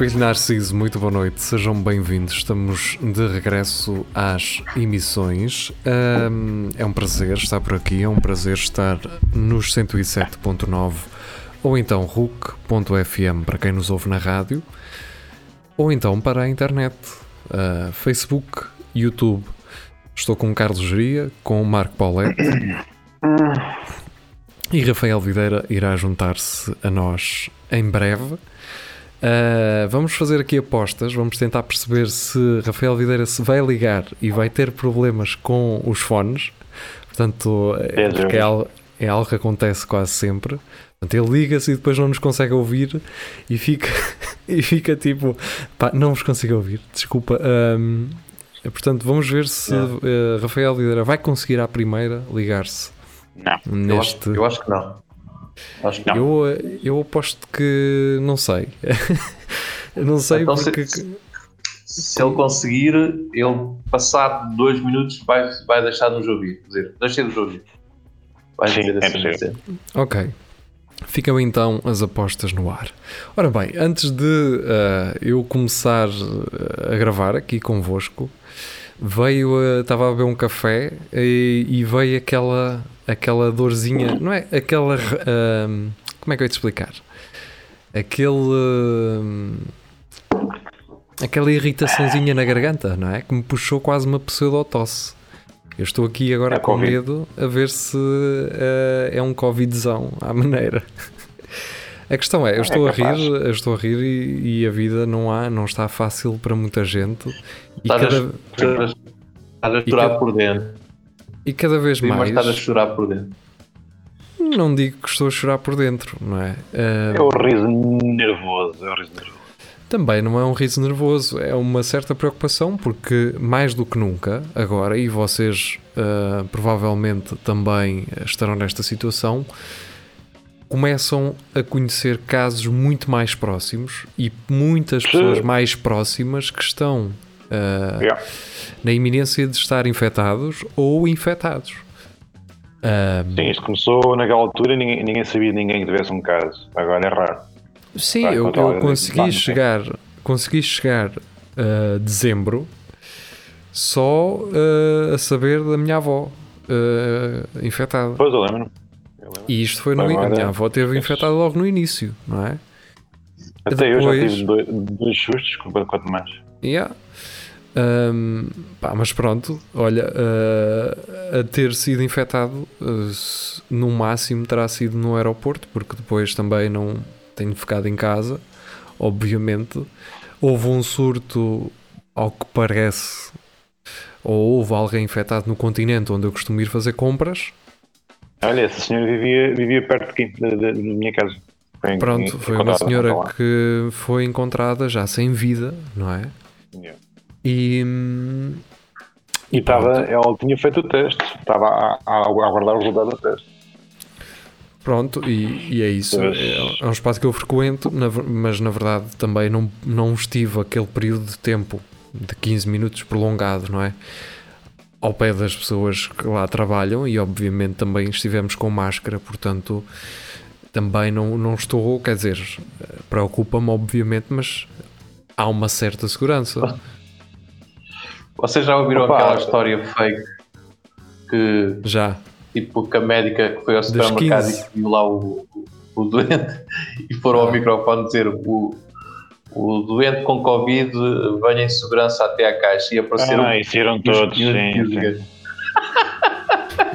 Espelho Narciso, muito boa noite, sejam bem-vindos. Estamos de regresso às emissões. Um, é um prazer estar por aqui, é um prazer estar nos 107.9 ou então RUC.fm para quem nos ouve na rádio, ou então para a internet, uh, Facebook, YouTube. Estou com o Carlos Geria, com o Marco Paulette e Rafael Videira irá juntar-se a nós em breve. Uh, vamos fazer aqui apostas, vamos tentar perceber se Rafael Videira se vai ligar e vai ter problemas com os fones. Portanto, é, é algo, é algo que acontece quase sempre. Portanto, ele liga-se e depois não nos consegue ouvir e fica, e fica tipo, pá, não vos consigo ouvir, desculpa. Um, portanto, vamos ver se uh, Rafael Videira vai conseguir à primeira ligar-se. Não, neste... eu, acho, eu acho que não. Acho que não. Eu, eu aposto que não sei. não sei então, porque. Se, se, ele conseguir, ele passado dois minutos vai, vai deixar de nos ouvir. Quer dizer, deixa de nos ouvir. Vai Sim, dizer assim, é possível. Ok. Ficam então as apostas no ar. Ora bem, antes de uh, eu começar a gravar aqui convosco, veio, estava a beber um café e, e veio aquela aquela dorzinha, não é? Aquela. Uh, como é que eu ia te explicar? Aquele. Uh, aquela irritaçãozinha na garganta, não é? Que me puxou quase uma pseudotosse. Eu estou aqui agora é com COVID. medo a ver se uh, é um Covidzão à maneira. A questão é, eu é estou é a rir, eu estou a rir e, e, a vida não há, não está fácil para muita gente. E estás cada, a, a chorar por dentro. E cada vez mais. estar a chorar por dentro. Não digo que estou a chorar por dentro, não é? Uh... É o riso nervoso, é o riso nervoso. Também não é um riso nervoso, é uma certa preocupação, porque mais do que nunca, agora, e vocês uh, provavelmente também estarão nesta situação, começam a conhecer casos muito mais próximos e muitas pessoas mais próximas que estão uh, yeah. na iminência de estar infectados ou infectados. Um, Sim, isto começou naquela altura e ninguém, ninguém sabia de ninguém que tivesse um caso. Agora é raro. Sim, eu, eu consegui chegar, consegui chegar a dezembro só uh, a saber da minha avó uh, infectada. Pois eu lembro. E isto foi no Agora, A minha avó teve infectada logo no início, não é? Até Depois, eu já tive dois, dois sustos, quanto mais. Yeah. Um, pá, mas pronto, olha, uh, a ter sido infectado, uh, no máximo terá sido no aeroporto, porque depois também não tenho ficado em casa, obviamente. Houve um surto, ao que parece, ou houve alguém infectado no continente onde eu costumo ir fazer compras. Olha, essa senhora vivia, vivia perto de, da, da minha casa. Foi Pronto, foi uma senhora que foi encontrada já sem vida, não é? Yeah. E. E estava, ela tinha feito o teste, estava a, a, aguardar o resultado do teste. Pronto, e, e é isso. É, é, um espaço que eu frequento, mas na verdade também não, não estive aquele período de tempo de 15 minutos prolongado, não é? Ao pé das pessoas que lá trabalham e obviamente também estivemos com máscara, portanto também não, não estou, quer dizer, preocupa-me obviamente, mas há uma certa segurança. Vocês já ouviram Opa, aquela história fake que. Já. Tipo, que a médica que foi ao supermercado e viu lá o, o, o, doente e foram ah. ao microfone dizer o, o doente com Covid venha em segurança até à caixa e apareceram. Ah, isso eram todos, sim, sim.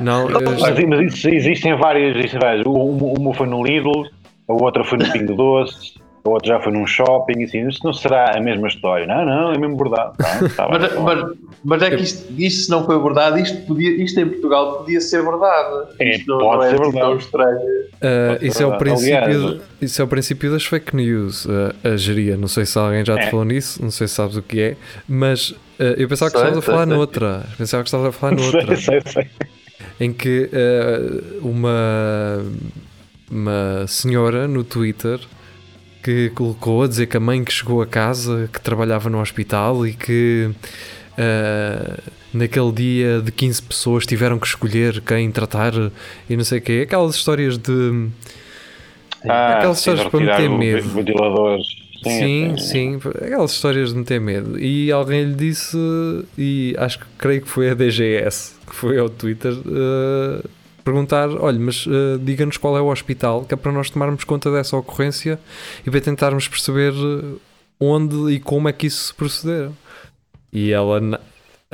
Não, mas, mas isso, existem várias, existem várias. Uma, uma foi no Lidl, a outra foi no Pingo Doce, o outro já foi num shopping, assim, isto não será a mesma história. Não, não, é mesmo verdade. Tá, tá mas, mas, mas, é que isto, isto se não foi verdade, isto, podia, isto em Portugal podia ser verdade. É, isto pode não é ser assim verdade. estranho. Uh, isso, é o princípio, Aliás, isso é o princípio das fake news, uh, a geria. Não sei se alguém já te é. falou nisso, não sei se sabes o que é, mas uh, eu pensava que estavas a falar sei. noutra. Pensava que estavas a falar noutra. Sei, sei, em que uh, uma, uma senhora no Twitter que colocou a dizer que a mãe que chegou a casa, que trabalhava no hospital e que uh, naquele dia de 15 pessoas tiveram que escolher quem tratar e não sei o quê. Aquelas histórias de. Ah, aquelas histórias para meter medo. Ventiladores. Sim, sim, sim, aquelas histórias de meter medo. E alguém lhe disse, e acho que creio que foi a DGS, que foi ao Twitter, uh, perguntar: olha, mas uh, diga-nos qual é o hospital, que é para nós tomarmos conta dessa ocorrência e para tentarmos perceber onde e como é que isso se proceder. E ela,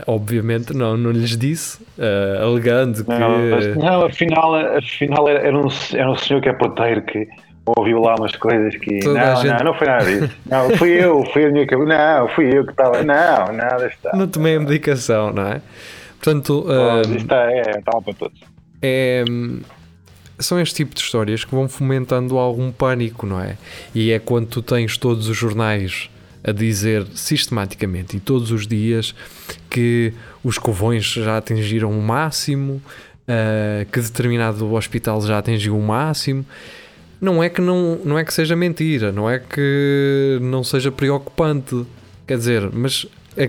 obviamente, não, não lhes disse, uh, alegando que. Não, não, afinal, afinal era, era, um, era um senhor que é poteiro que ouviu lá umas coisas que. não, gente... não, não foi nada disso. Não, fui eu, fui a minha cabeça. Não, fui eu que estava. Não, nada está. Não tomei a medicação, não é? Portanto. Uh, isto está, é, está para todos. É são este tipo de histórias que vão fomentando algum pânico, não é? E é quando tu tens todos os jornais a dizer sistematicamente e todos os dias que os covões já atingiram o máximo, uh, que determinado hospital já atingiu o máximo. Não é que não, não é que seja mentira, não é que não seja preocupante, quer dizer, mas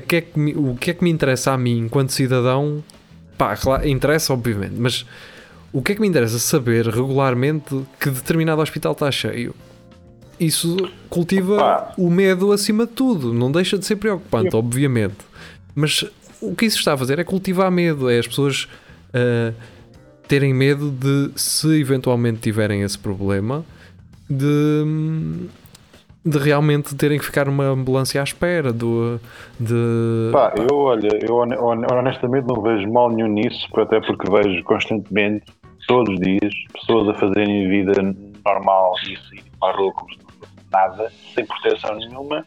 que é que o que é que me interessa a mim enquanto cidadão? Pá, claro, interessa obviamente, mas o que é que me interessa saber regularmente que determinado hospital está cheio? isso cultiva Opa. o medo acima de tudo. Não deixa de ser preocupante, obviamente. Mas o que isso está a fazer é cultivar medo, é as pessoas uh, terem medo de, se eventualmente tiverem esse problema, de, de realmente terem que ficar numa ambulância à espera. Do, de... Pá, eu, olha, eu honestamente não vejo mal nenhum nisso, até porque vejo constantemente, todos os dias, pessoas a fazerem vida normal e assim, para rua como nada, sem proteção nenhuma,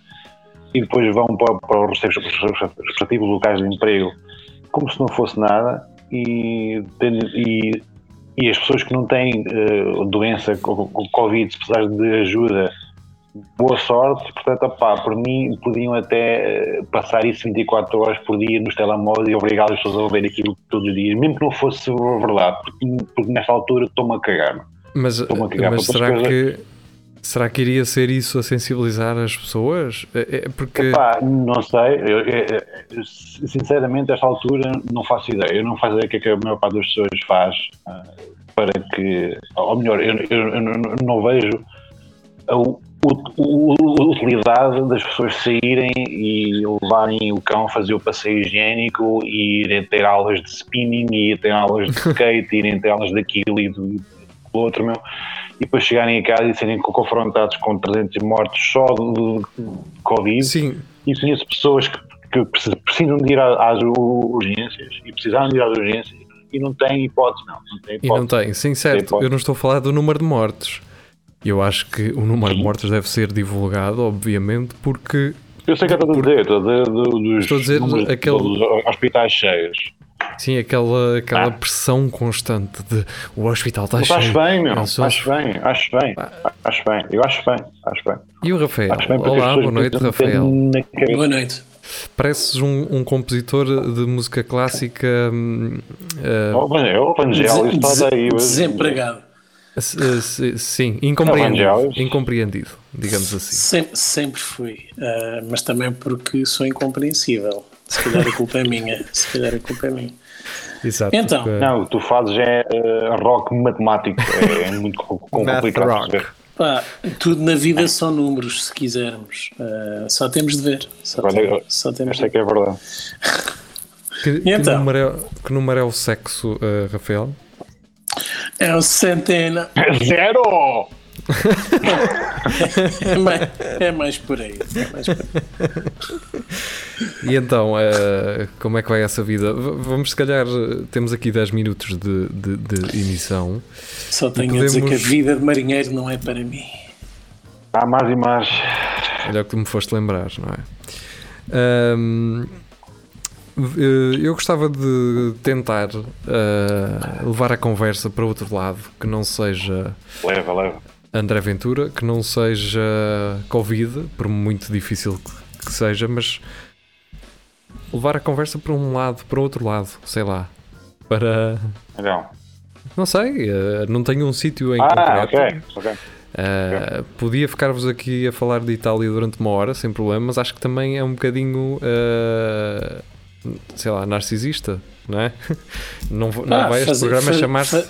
e depois vão para, para os respectivos locais de emprego como se não fosse nada, e, e, e as pessoas que não têm uh, doença, Covid, se precisar de ajuda, boa sorte, portanto, opá, por mim podiam até eh, passar isso 24 horas por dia nos telemóveis e obrigar as pessoas a ouvir aquilo todos os dias, mesmo que não fosse verdade, porque, porque nesta altura estou-me a cagar. Mas, a cagar mas será coisas. que Será que iria ser isso a sensibilizar as pessoas? É, é porque... Epá, não sei, eu, eu, eu, sinceramente, a esta altura não faço ideia. Eu não faço ideia o que, é que a maior parte das pessoas faz uh, para que, ou melhor, eu, não vejo utilidade das pessoas saírem e levarem o cão a fazer o passeio higiênico e irem ter aulas de spinning e ter aulas de skate, irem ter aulas daquilo e do, outro, meu e depois chegarem a casa e serem confrontados com 300 mortos só de, Covid. Sim. E conheço pessoas que, que precisam de ir às urgências e precisaram de ir às urgências e não têm hipótese, não. não tem hipótese. E não tem, sim, certo. Tem eu não estou a falar do número de mortes. Eu acho que o número de mortes deve ser divulgado, obviamente, porque. Eu sei que estou a dizer, estou a dizer dos, estou a dizer aquele... dos hospitais cheios. Sim, aquela, aquela ah. pressão constante de o hospital está cheio. Acho bem, meu. Acho bem, acho bem. Ah. Acho bem, eu acho bem, acho bem. E o Rafael? Olá, boa noite, Rafael. Boa noite. Pareces um, um compositor de música clássica. Uh, oh, o Evangelho está daí. Desempregado. Sim, incompreendido, incompreendido, digamos assim. Sempre, sempre fui, uh, mas também porque sou incompreensível. Se calhar a culpa é minha. Se calhar a culpa é minha. Exato. Então, porque... Não, o que tu fazes é uh, rock matemático. É, muito complicado de ver. Pá, tudo na vida são números, se quisermos. Uh, só temos de ver. Só, Agora, tem, só temos esta é que é verdade. que, que, então? número é, que número é o sexo, uh, Rafael? É o centena. Zero! é, mais, é, mais, por aí. É mais por aí. E então, uh, como é que vai essa vida? Vamos, se calhar, temos aqui 10 minutos de, de, de emissão. Só tenho podemos... a dizer que a vida de marinheiro não é para mim. Há mais e mais. Olha o que tu me foste lembrar, não é? Um, eu gostava de tentar uh, levar a conversa para outro lado que não seja. Leva, leva André Ventura, que não seja Covid, por muito difícil que seja, mas levar a conversa para um lado, para outro lado, sei lá. para. Não. Não sei, uh, não tenho um sítio em ah, concreto. Uh, podia ficar-vos aqui a falar de Itália durante uma hora, sem problema, mas acho que também é um bocadinho, uh, sei lá, narcisista, não é? Não, não ah, vai este programa chamar-se.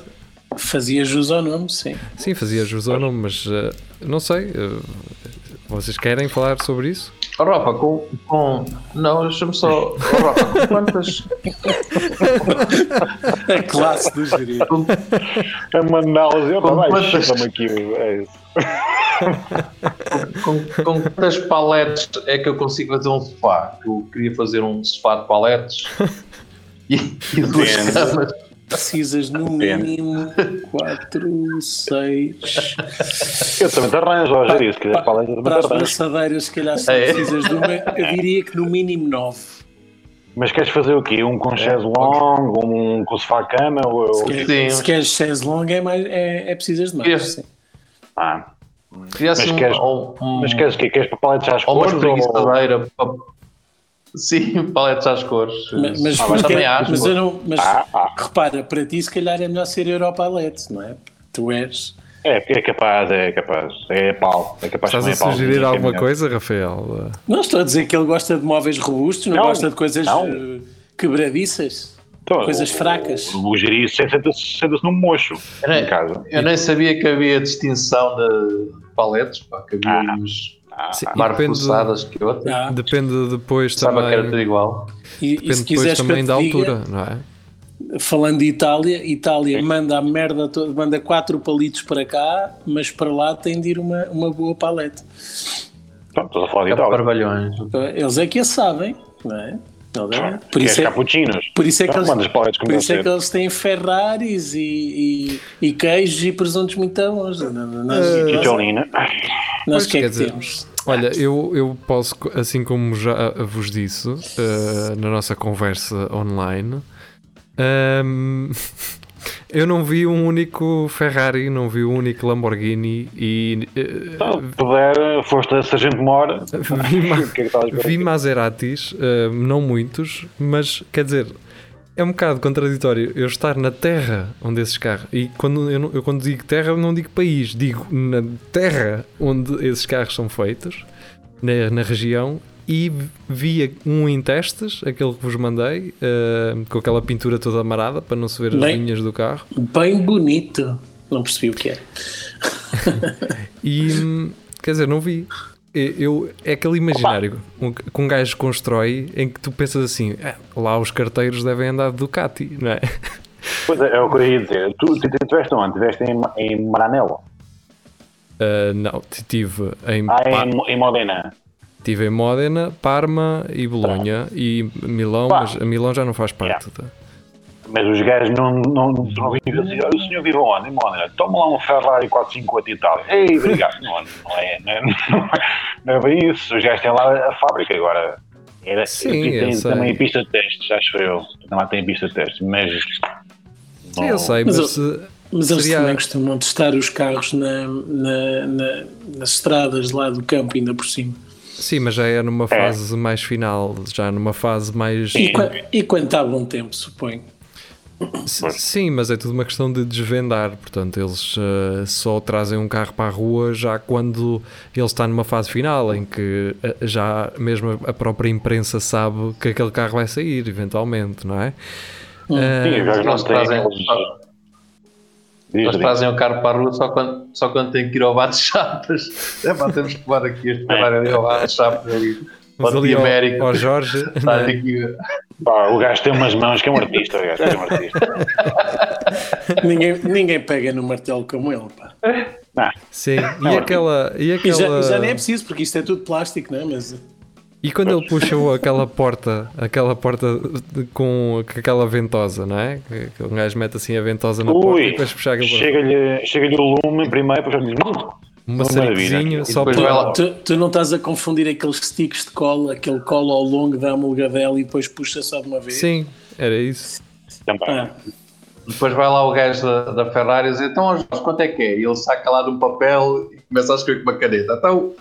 Fazia jus ao nome, sim. Sim, fazia jus ao nome, mas uh, não sei. vocês querem falar sobre isso? Oh, Rafa, com, com. Não, deixa-me só. Oh, Rafa, com quantas. A classe do gerido. É uma análise. Eu com quantas... aqui. É isso. Com, com quantas paletes é que eu consigo fazer um sofá? Eu queria fazer um sofá de paletes e, e duas camas. Precisas no mínimo 4, 6. Eu também te arranjo, Roger, isso. Para, para, para as braçadeiras, se calhar, se é. precisas de uma, eu diria que no mínimo 9. Mas queres fazer o quê? Um com é. chaise longue, um com sofá-cama? Ou... Se, quer, se queres chaise longue, é, mais, é, é precisas de mais. Sim. Ah. Mas, um, queres, um, mas queres o quê? Queres paletes às cores? Ou uma espreguiçadeira ou... Sim, paletes às cores. Mas, mas, ah, mas também acho. Mas, eu não, mas ah, ah. repara, para ti se calhar é melhor ser Europa Palete, não é? Tu és. É, é capaz, é capaz. É pau. É capaz Estás a sugerir pau, alguma é coisa, Rafael? Não, estou a dizer que ele gosta de móveis robustos, não, não gosta de coisas não. Eh, quebradiças. Então, coisas fracas. O, o gerir senta-se senta num mocho eu nem, em casa. Eu nem sabia que havia distinção de paletes, pá, que havia ah. uns Sim, mais reforçadas que outras. Ah. Depende depois Sabe também. que era tudo igual. E, Depende e depois também da altura, diga, não é? Falando de Itália, Itália Sim. manda a merda toda, manda quatro palitos para cá, mas para lá tem de ir uma, uma boa palete. Pronto, estou a falar de Itália. Eles é que a sabem, não é? É? Por isso, é, cappuccinos. por isso é que, eles, por isso é que eles têm Ferraris e, e, e queijos e presuntos muito bons. Nós, uh, nós, que é que dizer, temos? Olha, eu, eu posso, assim como já vos disse uh, na nossa conversa online, um, Eu não vi um único Ferrari, não vi um único Lamborghini e. Uh, puder, foste a Sargento Mora. Vi, ma é vi Maseratis, uh, não muitos, mas quer dizer, é um bocado contraditório eu estar na terra onde esses carros. E quando eu, eu quando digo terra, não digo país, digo na terra onde esses carros são feitos, na, na região, e via um em testes, aquele que vos mandei, uh, com aquela pintura toda amarada para não se ver bem, as linhas do carro. Bem bonito. Não percebi o que é. e quer dizer, não vi. Eu, é aquele imaginário um, que um gajo constrói em que tu pensas assim: é, lá os carteiros devem andar de Ducati, não é? Pois é, é o que eu ia dizer. Tu, tu, tu estiveste onde? Estiveste em, em Maranello? Uh, não, estive em. Ah, em, em Modena. Estive em Modena, Parma e Bolonha e Milão, Pá. mas a Milão já não faz parte. Yeah. Mas os gajos não, não, não vivem assim. O senhor vive onde? Em Modena. Toma lá um Ferrari 458 e tal. Ei, obrigado. não, não, é, não, é, não é bem isso. Os gajos têm lá a fábrica agora. Era, Sim, tem também a pista de testes, acho eu. Também tem pista de testes, mas. Sim, eu sei, mas. mas, eu, mas eles seria... também costumam testar os carros na, na, na, nas estradas lá do campo, ainda por cima. Sim, mas já é numa é. fase é. mais final, já numa fase mais. E, e quando está bom tempo, suponho. Sim, mas é tudo uma questão de desvendar. Portanto, eles uh, só trazem um carro para a rua já quando ele está numa fase final, em que uh, já mesmo a própria imprensa sabe que aquele carro vai sair, eventualmente, não é? Hum. Uh, Sim, já trazem. Eles trazem o carro para a rua só quando, só quando tem que ir ao bate-chapas. É pá, temos que levar aqui este carro ali ao bate-chapas ali. Mas ali ao, América. ao Jorge. Está é? aqui. Pá, o gajo tem umas mãos que é um artista. O gajo é um artista. ninguém, ninguém pega no martelo como ele. Pá. Não. Sim, não, e, aquela, e aquela. E já, já nem é preciso, porque isto é tudo plástico, não é? Mas. E quando ele puxou aquela porta, aquela porta com aquela ventosa, não é? Que o gajo mete assim a ventosa na Ui, porta e depois puxa aquela Chega-lhe chega o lume primeiro, depois diz um maçaricozinho só para... Tu, tu, não estás a confundir aqueles sticks de cola, aquele cola ao longo da amulgadela e depois puxa só de uma vez? Sim, era isso. Ah. Depois vai lá o gajo da, da Ferrari e diz, então Jorge, quanto é que é? E ele saca lá de um papel e começa a escrever com uma caneta. Então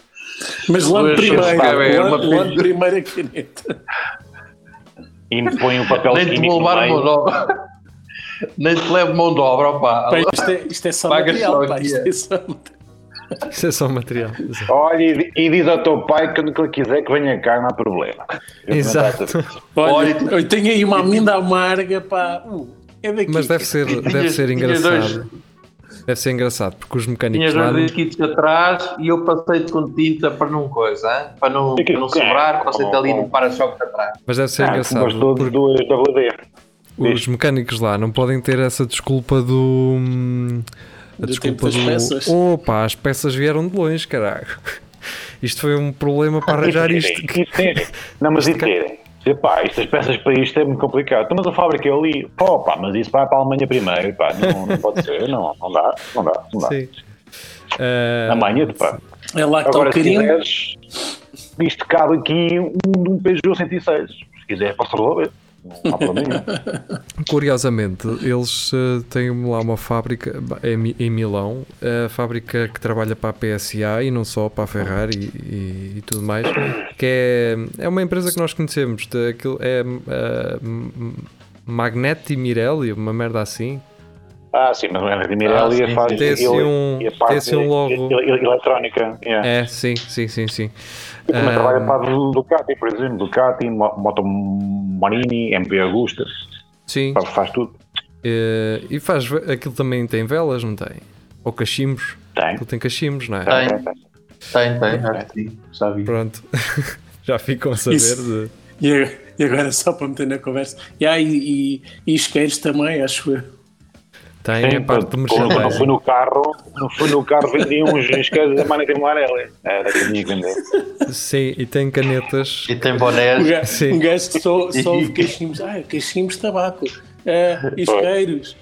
mas lá primeiro, lá, lá primeiro a caneta. E põe o papel Nem te vou levar Nem te levo mão de obra, opá. Pá, isto, é, isto é só Pagas material, pá, isto é. é só material. Isso é só material. Exato. Olha, e, e diz ao teu pai que quando ele quiser que venha cá, não há problema. Eu Exato. Olha, Olha, eu tenho aí uma amenda amarga, pá. Uh, é daqui. Mas deve ser, deve ser engraçado. Deve ser engraçado, porque os mecânicos Tinhas lá. dois disquitos atrás e eu passei-te com tinta para não coisa, hein? para não, para não sobrar, passei-te ali no para-choque atrás. Mas deve ser Ah, engraçado. mas todos porque duas WD. os mecânicos lá não podem ter essa desculpa do. hum, A Do desculpa tempo das do. peças. Opa, as peças vieram de longe, caralho. Isto foi um problema para arranjar E isto. Não, mas e Epá, estas peças para isto é muito complicado. Então, mas a fábrica é ali. Pô, pá, mas isso vai para a Alemanha primeiro. Pá, não, não pode ser. Não, não dá. Não dá. Não dá. Sim. Amanhã, pá. É lá que está o Agora, se carinho. quiseres, isto cabe aqui um, um Peugeot 106. Se quiser, posso resolver. Não há problema nenhum. Curiosamente, eles eh, têm lá uma fábrica em, Mi- em Milão, a fábrica que trabalha para a PSA e não só para a Ferrari e, e- tudo mais, que é, é uma empresa que nós conhecemos, de, aquilo, é eh, M- Magneti Mirelli, uma merda assim. Ah, sim, mas a de Mirelli Ah, sim, faz assim um- e a parte assim um logo. eletrónica. Yeah. É, sim, sim, sim, sim. E também Ah, trabalha para a Ducati, por exemplo. Ducati, Mo- Moto Morini, MP Augusta. Sim, Faz tudo. eh, e faz, aquilo também tem velas, não tem? Ou cachimbos, Tem. aquilo tem cachimbos, não é? Tem. Tem, tem. Tem, tem, acho que sim, já vi. Pronto, já ficam a saber Isso. de... E agora- só para meter na conversa. E, e, e isqueiros também, acho eu. Tem Sim, a parte de quando- quando não merchandising. fui no carro, não fui no carro, vendiam uns iscas da Manita Morelli. Era que tinha que vender. Sim, e tem canetas. E tem Um bonés. gajo, Sim. um gajo que só, só ouve cachimbos. Ah, cachimbos de tabaco. Ah, isqueiros.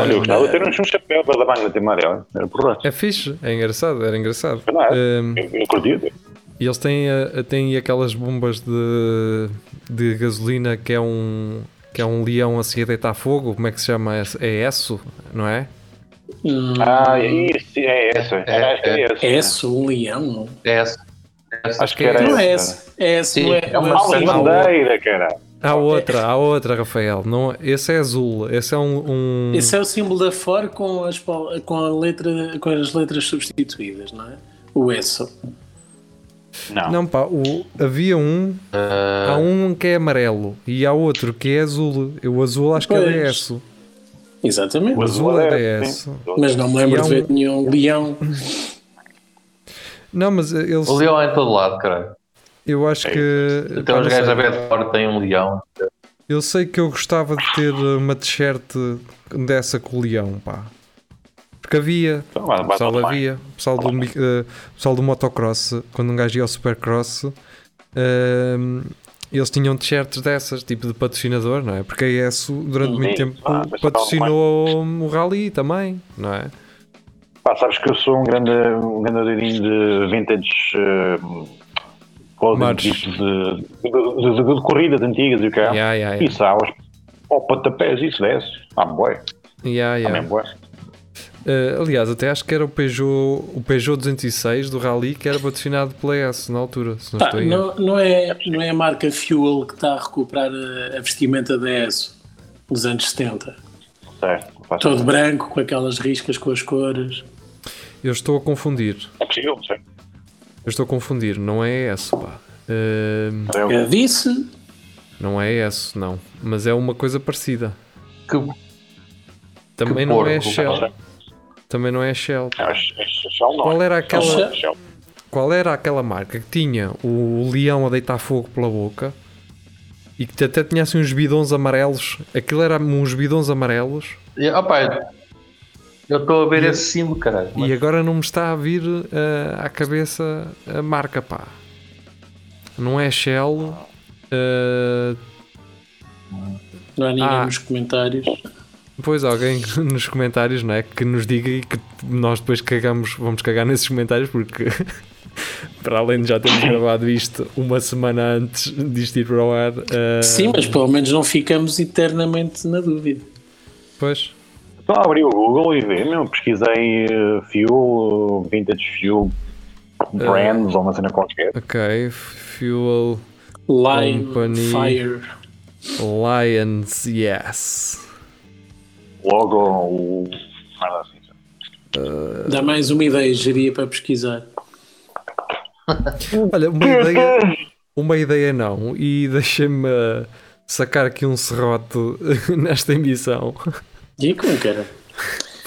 Olha, eu gostava de ter um chapéu da Manita Morelli. Era por É fixe, é engraçado, era engraçado. Não é? Um, Eu, eu curti. e eles têm, a- têm aquelas bombas de, de gasolina que é um que é um leão assim a deitar fogo, como é que se chama? É ESSO, não é? Hum, Ah, isso, é essa. É, Acho que é essa. é esse, um leão. É. Essa. Acho que era Não é esse. É é, é uma é bandeira, cara. Há outra, há outra, Rafael. Não, esse é azul, esse é um. um- Esse é o símbolo da Ford com as, com, a letra, com as letras substituídas, não é? O ESO. Não. Não, pá, o- havia um. Ah, Há um que é amarelo e há outro que é azul. Eu, o azul acho que é Pois. DS. Exatamente. O azul é sim. DS. Mas não me lembro há de ver um- nenhum leão. Não, mas eles. o leão é em todo lado, caralho. Eu acho que. Até pá, os gajos sei. a ver fora têm um leão. Eu sei que eu gostava de ter uma t-shirt dessa com o leão, pá. Porque havia, Então, o pessoal havia, o pessoal do, o pessoal do motocross, quando um gajo ia ao supercross, ehm, eles tinham t-shirts dessas, tipo de patrocinador, não é? Porque a ESO durante Sim, muito tempo ah, patrocinou o rally também, não é? Pá, sabes que eu sou um grande, um grande doidinho de vintage uh, de, de, de- de- corridas antigas e o que é. Yeah, yeah, yeah. Isso há aos ao pontapés, isso desce. Ah, boé. Yeah, yeah. Também Eh, aliás, até acho que era o Peugeot, o Peugeot 206 do Rally que era patrocinado pela ESO na altura, se não Pá, não, não, é, não é a marca Fuel que está a recuperar a, a vestimenta da ESO dos anos 70. Certo. Todo branco, com aquelas riscas com as cores. Eu estou a confundir. É possível, certo. Eu estou a confundir, não é ESO, pá. Ehm, Eu, Eu disse, não é ESO, não. Mas é uma coisa parecida. Que, Também Que não é porco, Shell. Também não é Shell. acho acho- Shell não. Qual era aquela, Shell. Qual era aquela marca que tinha o leão a deitar fogo pela boca e que até tinha assim uns bidões amarelos? Aquilo era uns bidões amarelos E, opa, eu estou a ver esse símbolo, caralho. e agora não me está a vir eh, à cabeça a marca, pá. Não é Shell. eh, não há ninguém Ah. nos comentários. Pois alguém nos comentários, não é? Que nos diga e que nós depois cagamos, vamos cagar nesses comentários porque para além de já termos gravado isto uma semana antes disto ir para o ar. eh, Sim, mas pelo menos não ficamos eternamente na dúvida. Pois. Então abri o Google e vê, meu, pesquisei eh, fuel, eh, vintage fuel brands ou uma cena qualquer. Ok. Fuel. Lion Company, Fire. Lions, yes. Logo o. Uh... Dá mais uma ideia, geria para pesquisar. Olha, uma ideia, uma ideia não, e deixa-me sacar aqui um serrote nesta emissão. E como que era?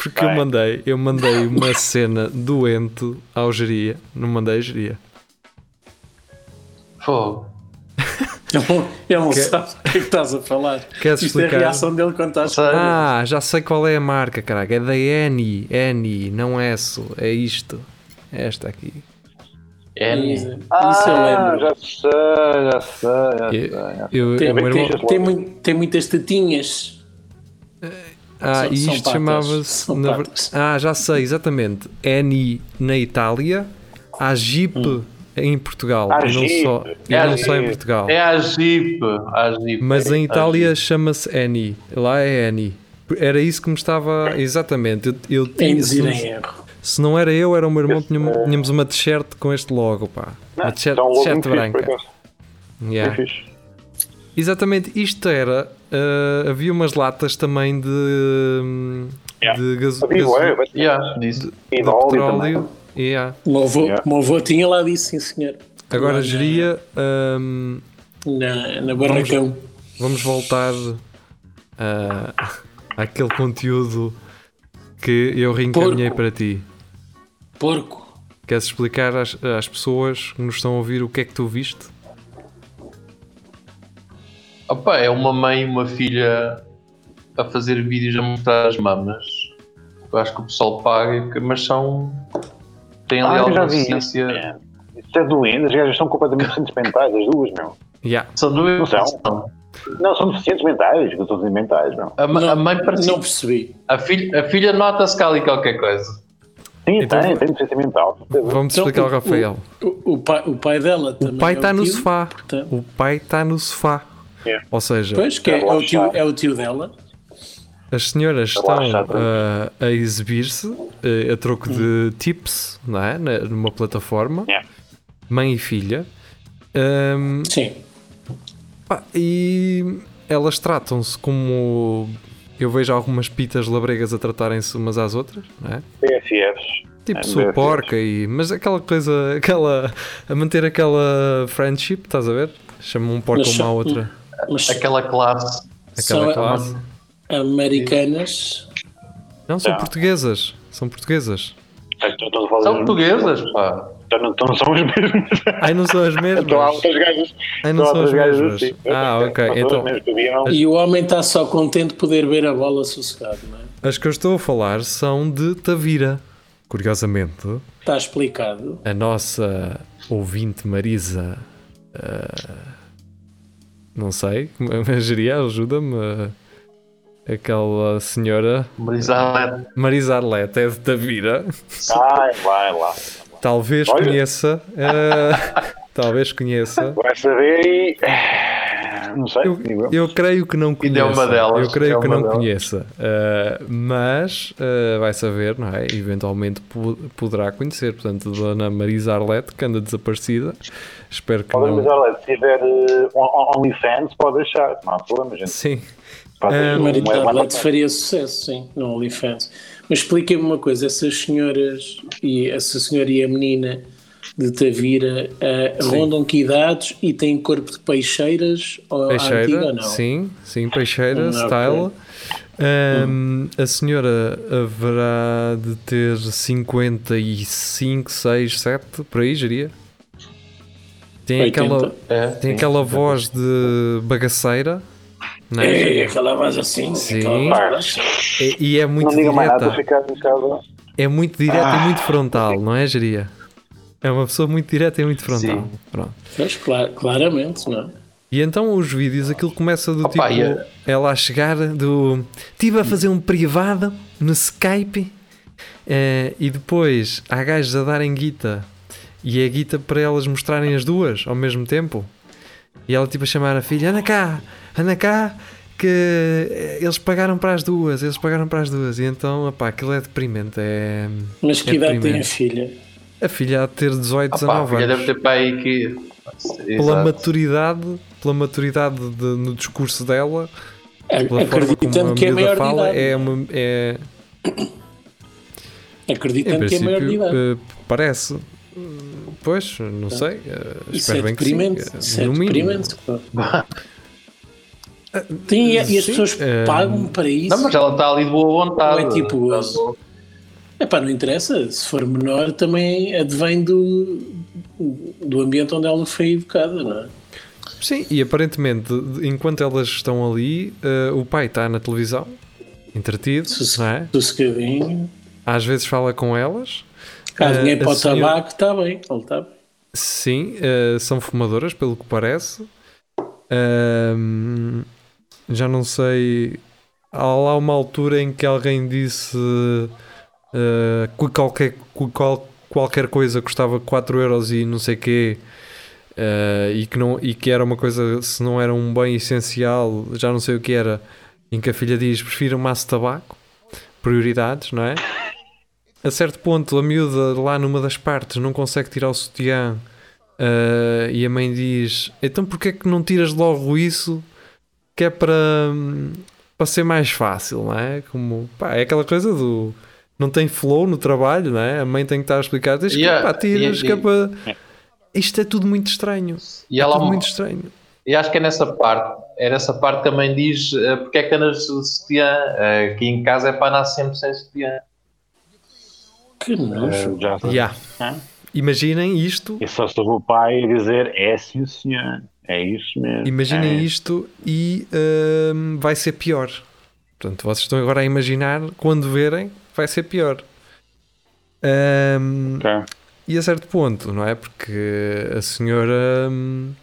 Porque eu mandei, eu mandei uma cena doente ao geria, não mandei a geria. Fogo. Ele não sabe o que é que estás a falar. Queres Isto explicar? é a reação dele quando estás a Ah, já sei qual é a marca, caraca. É da Eni. Eni, não é isso. É isto. É esta aqui. Eni. Isso, isso eu Ah, lembro. já sei, já sei, já sei. já sei. Eu, Tem, o meu irmão- tem, tem, mui- tem muitas tetinhas. Ah, São- e isto chamava-se. Na. Ah, já sei, exatamente. Eni na Itália, a Jeep Hum. Em Portugal. A e não Jeep. só, e É a não só em. Portugal. É a Jeep. A Jeep. Mas é, em Itália chama-se Eni. Lá é Eni. Era isso que me estava. Exatamente. Eu, eu tinha, se, se não era eu, era o meu irmão. Tínhamos, tínhamos uma t-shirt com este logo, pá. Uma Não, t-shirt então, logo t-shirt fixe, por branca. acaso. Yeah. Fixe. Exatamente, isto era. ah, havia umas latas também de. hum, Yeah. de gaso, Havia, gaso- Yeah, de de também. petróleo. Yeah. O meu avô, Yeah. avô tinha lá disso, sim senhor. Agora Lá geria. hum, Na, na Barracão. vamos voltar a, àquele conteúdo que eu reencaminhei Porco. para ti. Porco. Queres explicar às, às pessoas que nos estão a ouvir o que é que tu viste? Opa, é uma mãe e uma filha a fazer vídeos a mostrar as mamas. Eu acho que o pessoal paga, mas são. Têm ali Ah, eu já alguma vi isso. ciência. É. Isso é doente, as gajas estão completamente deficientes mentais, as duas, meu. Yeah. São duas. Não são? Não, são deficientes mentais, a dizer mentais, meu. A, ma- a mãe parece. Não percebi. A filha, a filha nota-se cá ali qualquer coisa. Sim, Então, tem, tem deficiência mental. Vamos Então, explicar ao o- Rafael. O, o pai, o pai dela O também. pai é está no tio, sofá. portanto. O pai está no sofá. Yeah. Ou seja, Pois, que é, é o tio, é o tio dela. As senhoras estão ah, a exibir-se eh, a troco de tips não é? Numa plataforma, Yeah. mãe e filha. Ahm, Sim. pá, e elas tratam-se como eu vejo algumas pitas labregas a tratarem-se umas às outras, não é? PFFs. Tipo É, sua BFFs. porca e. Mas aquela coisa, aquela. a manter aquela friendship, estás a ver? Chamam um porco Mas uma à outra. Mas Aquela classe. Aquela são classe. Americanas. Não, são Não. portuguesas. São portuguesas. Falar São portuguesas, pá. Então não, então não são as mesmas. Ai, não são as mesmas. Então há outras gajas. Ai, não então são as mesmas. Ah, ok. Então. E o homem está só contente de poder ver a bola sossegado, não é? as que eu estou a falar são de Tavira. Curiosamente, Está explicado. a nossa ouvinte Marisa. ah, não sei, mas geria, ajuda-me. ah, aquela senhora Marisa Arleta é de Tavira. Ai, vai lá. Talvez Olha. conheça. ah, talvez conheça. Vai saber e. Não sei, Eu, eu. creio que não Ainda é conheça. uma delas, eu creio é que não delas. conheça. Ah, mas ah, vai saber, não é? Eventualmente po- poderá conhecer. Portanto, Dona Marisa Arlete, que anda desaparecida. Espero que mas não. olha, se tiver uh, on- OnlyFans, pode deixar, não há problema, gente. Sim. Faz Ah, uma- uma- Arlete faria sucesso, sim, no OnlyFans. Mas expliquem-me uma coisa: essas senhoras, e essa senhora e a menina de Tavira eh, rondam que idades e têm corpo de peixeiras ou à antiga ou Peixeira, não? sim, sim, Peixeira, Hum, style. Ahm, A senhora haverá de ter 55, 6, 7, por aí, geria. Tem 80. aquela, É, tem sim. aquela voz de bagaceira, não é? É, aquela voz assim, Sim. aquela voz E, e é muito Não diga mais nada, direta. ficar. É muito direta Ah. e muito frontal, não é, geria? É uma pessoa muito direta e muito frontal. Sim. Pronto. Pois, clar- claramente, não é? E então os vídeos, aquilo começa do Opa, tipo, a- ela a chegar do. Estive a fazer um privado no Skype eh, e depois há gajos a darem guita e é guita para elas mostrarem as duas ao mesmo tempo. E ela tipo a chamar a filha: anda cá, anda cá, que eh, eles pagaram para as duas, eles pagaram para as duas. E então, opá, aquilo é deprimente. É, Mas que é idade tem a filha? A filha há de ter 18, 19 anos. A filha deve ter pai que. Pela Exato. maturidade, pela maturidade de, no discurso dela, acreditando que é maior fala, de idade. É uma, é... Acreditando que é maior de idade. Uh, parece. Pois, não sei. Uh, espero é bem que sim. Isso é no mínimo. Tem, e as Sim, pessoas pagam para isso. Não, mas ela está ali de boa vontade. Não é tipo. É pá, não interessa. Se for menor, também advém do, do ambiente onde ela foi educada, não é? Sim, e aparentemente, enquanto elas estão ali, uh, o pai está na televisão, entretido, não é? Sossegadinho. Às vezes fala com elas. Há uh, dinheiro para o senhora... tabaco, está bem, ele está bem. Sim, uh, são fumadoras, pelo que parece. Uh, já não sei. Há lá uma altura em que alguém disse uh, que qualquer, qual, qualquer coisa custava 4 euros e não sei quê. Uh, e, que não, e que era uma coisa, se não era um bem essencial, já não sei o que era, em que a filha diz: prefiro um maço de tabaco, prioridades, não é? A certo ponto, a miúda lá numa das partes não consegue tirar o sutiã uh, e a mãe diz: então porquê é que não tiras logo isso? Que é para, para ser mais fácil, não é? Como, pá, é aquela coisa do não tem flow no trabalho, não é? A mãe tem que estar a explicar, tens que yeah, pá, tiras, é para. Isto é tudo muito estranho. E é ela, tudo muito estranho. E acho que é nessa parte, é nessa parte que a mãe diz uh, porque é que andas de sutiã, uh, aqui em casa é para andar sempre sem sutiã. Que nojo. Uh, já yeah. Imaginem isto. E só sobre o pai dizer é sim senhor. É isso mesmo. Imaginem é. isto e uh, vai ser pior. Portanto, vocês estão agora a imaginar, quando verem, vai ser pior. Um, okay. E a certo ponto, não é? Porque a senhora hum,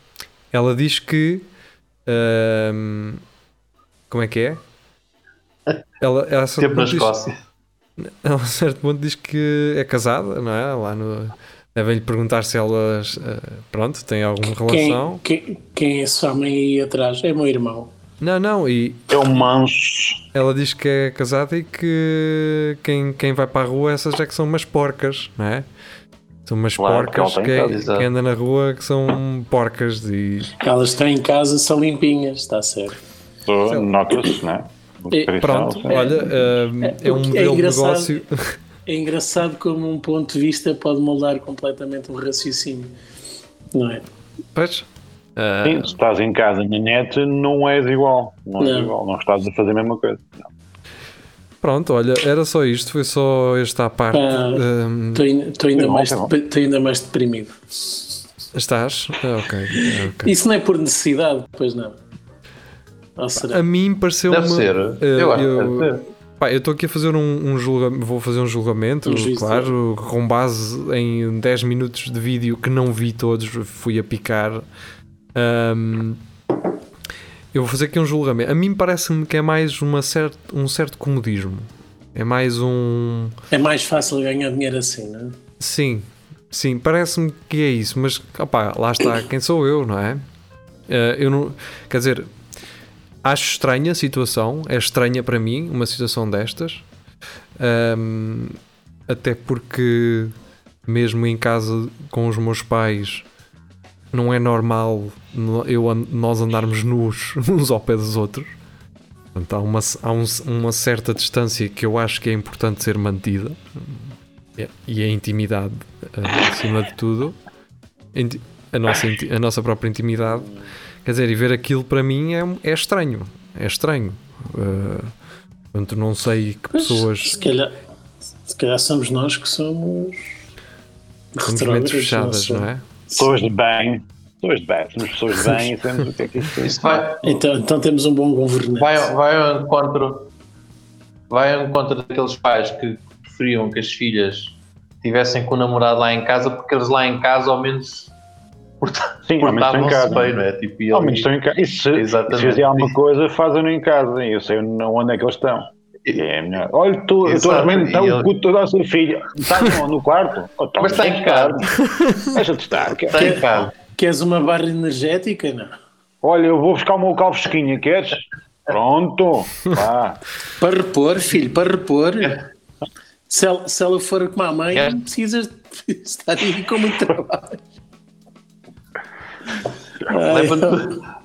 ela diz que hum, como é que é? Ela, ela Sempre na Escócia. Ela a certo ponto diz que é casada, não é? Lá no, Devem-lhe perguntar se elas, uh, pronto, têm alguma relação. Quem, quem, quem é esse homem aí atrás? É meu irmão. Não, não, e... É um manso. Ela diz que é casada e que quem, quem vai para a rua essas é que são umas porcas, não é? São umas claro, porcas que, que andam na rua que são porcas e... Elas estão em casa, são limpinhas, está certo. Nota-se, não é? Pronto, olha, uh, é, é um modelo é de negócio... é engraçado como um ponto de vista pode moldar completamente um raciocínio, não é? Pois. Uh... Sim, se estás em casa na net, não és igual. Não, não. és igual, não estás a fazer a mesma coisa. Não. Pronto, olha, era só isto, foi só esta parte. Estou um... ainda, ainda, mais, ainda mais deprimido. Estás? Ah, ok. okay. Isso não é por necessidade, pois não. A mim pareceu Deve uma, ser. Eu, acho eu, deve ser. Pá, eu estou aqui a fazer um, um julgamento, vou fazer um julgamento, um claro, com base em 10 minutos de vídeo que não vi todos, fui a picar. Um, eu vou fazer aqui um julgamento. A mim parece-me que é mais uma cert, um certo comodismo. É mais um. É mais fácil ganhar dinheiro assim, não é? Sim, sim, parece-me que é isso, mas opá, lá está, quem sou eu, não é? Uh, eu não. Quer dizer, Acho estranha a situação, é estranha para mim uma situação destas, um, até porque, mesmo em casa com os meus pais, não é normal eu, nós andarmos nus uns ao pé dos outros. Portanto, há, uma, há um, uma certa distância que eu acho que é importante ser mantida e a intimidade uh, acima de tudo, a nossa, a nossa própria intimidade. Quer dizer, e ver aquilo para mim é, é estranho. É estranho. Uh, portanto, não sei que pois, pessoas. Se calhar, se calhar somos nós que somos. Somos mentes fechadas, não, é? Pessoas de bem. Pessoas de bem. Somos pessoas de bem e sabemos o que é que isto, isto vai. Então, então temos um bom governante. Vai, vai ao encontro. Vai ao encontro daqueles pais que preferiam que as filhas estivessem com o namorado lá em casa, porque eles lá em casa ao menos Sim, ao menos estão em casa. Bem, não é? tipo, ao menos estão em casa. E se, Exatamente. se fizer alguma coisa, fazem-no em casa. Eu sei onde é que eles estão. É melhor. Olha, tu, estou a arrebentar o cu da nossa filha. Está no quarto? Oh, Mas está em casa. Deixa-te estar. Está em casa. Queres uma barra energética? Não? Olha, eu vou buscar o meu cal fresquinha, queres? Pronto. Vá. para repor, filho, para repor. Se ela, se ela for com a mãe, precisas, Está aí com muito trabalho.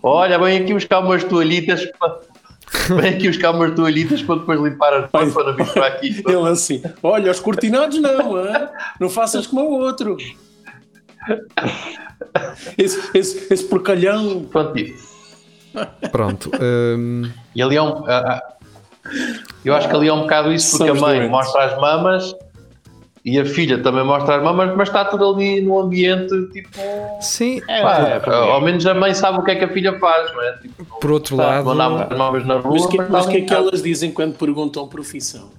Olha, vem aqui buscar umas toalhitas para. Vem aqui buscar umas toalhitas para depois limpar as mãos para não vir para aqui. Ele assim, olha, os cortinados não, hein? não faças como o outro. Esse, esse, esse porcalhão. Pronto. Pronto. Um... E ali é um. Eu acho que ali é um bocado isso, porque Somos a mãe doentes. mostra as mamas e a filha também mostra as mamas, mas está tudo ali no ambiente tipo. Sim, é, pá, é, é, ao menos a mãe sabe o que é que a filha faz, não é? Tipo, Por outro lado, mandar na rua. Mas, que, mas que é que elas dizem quando perguntam profissão?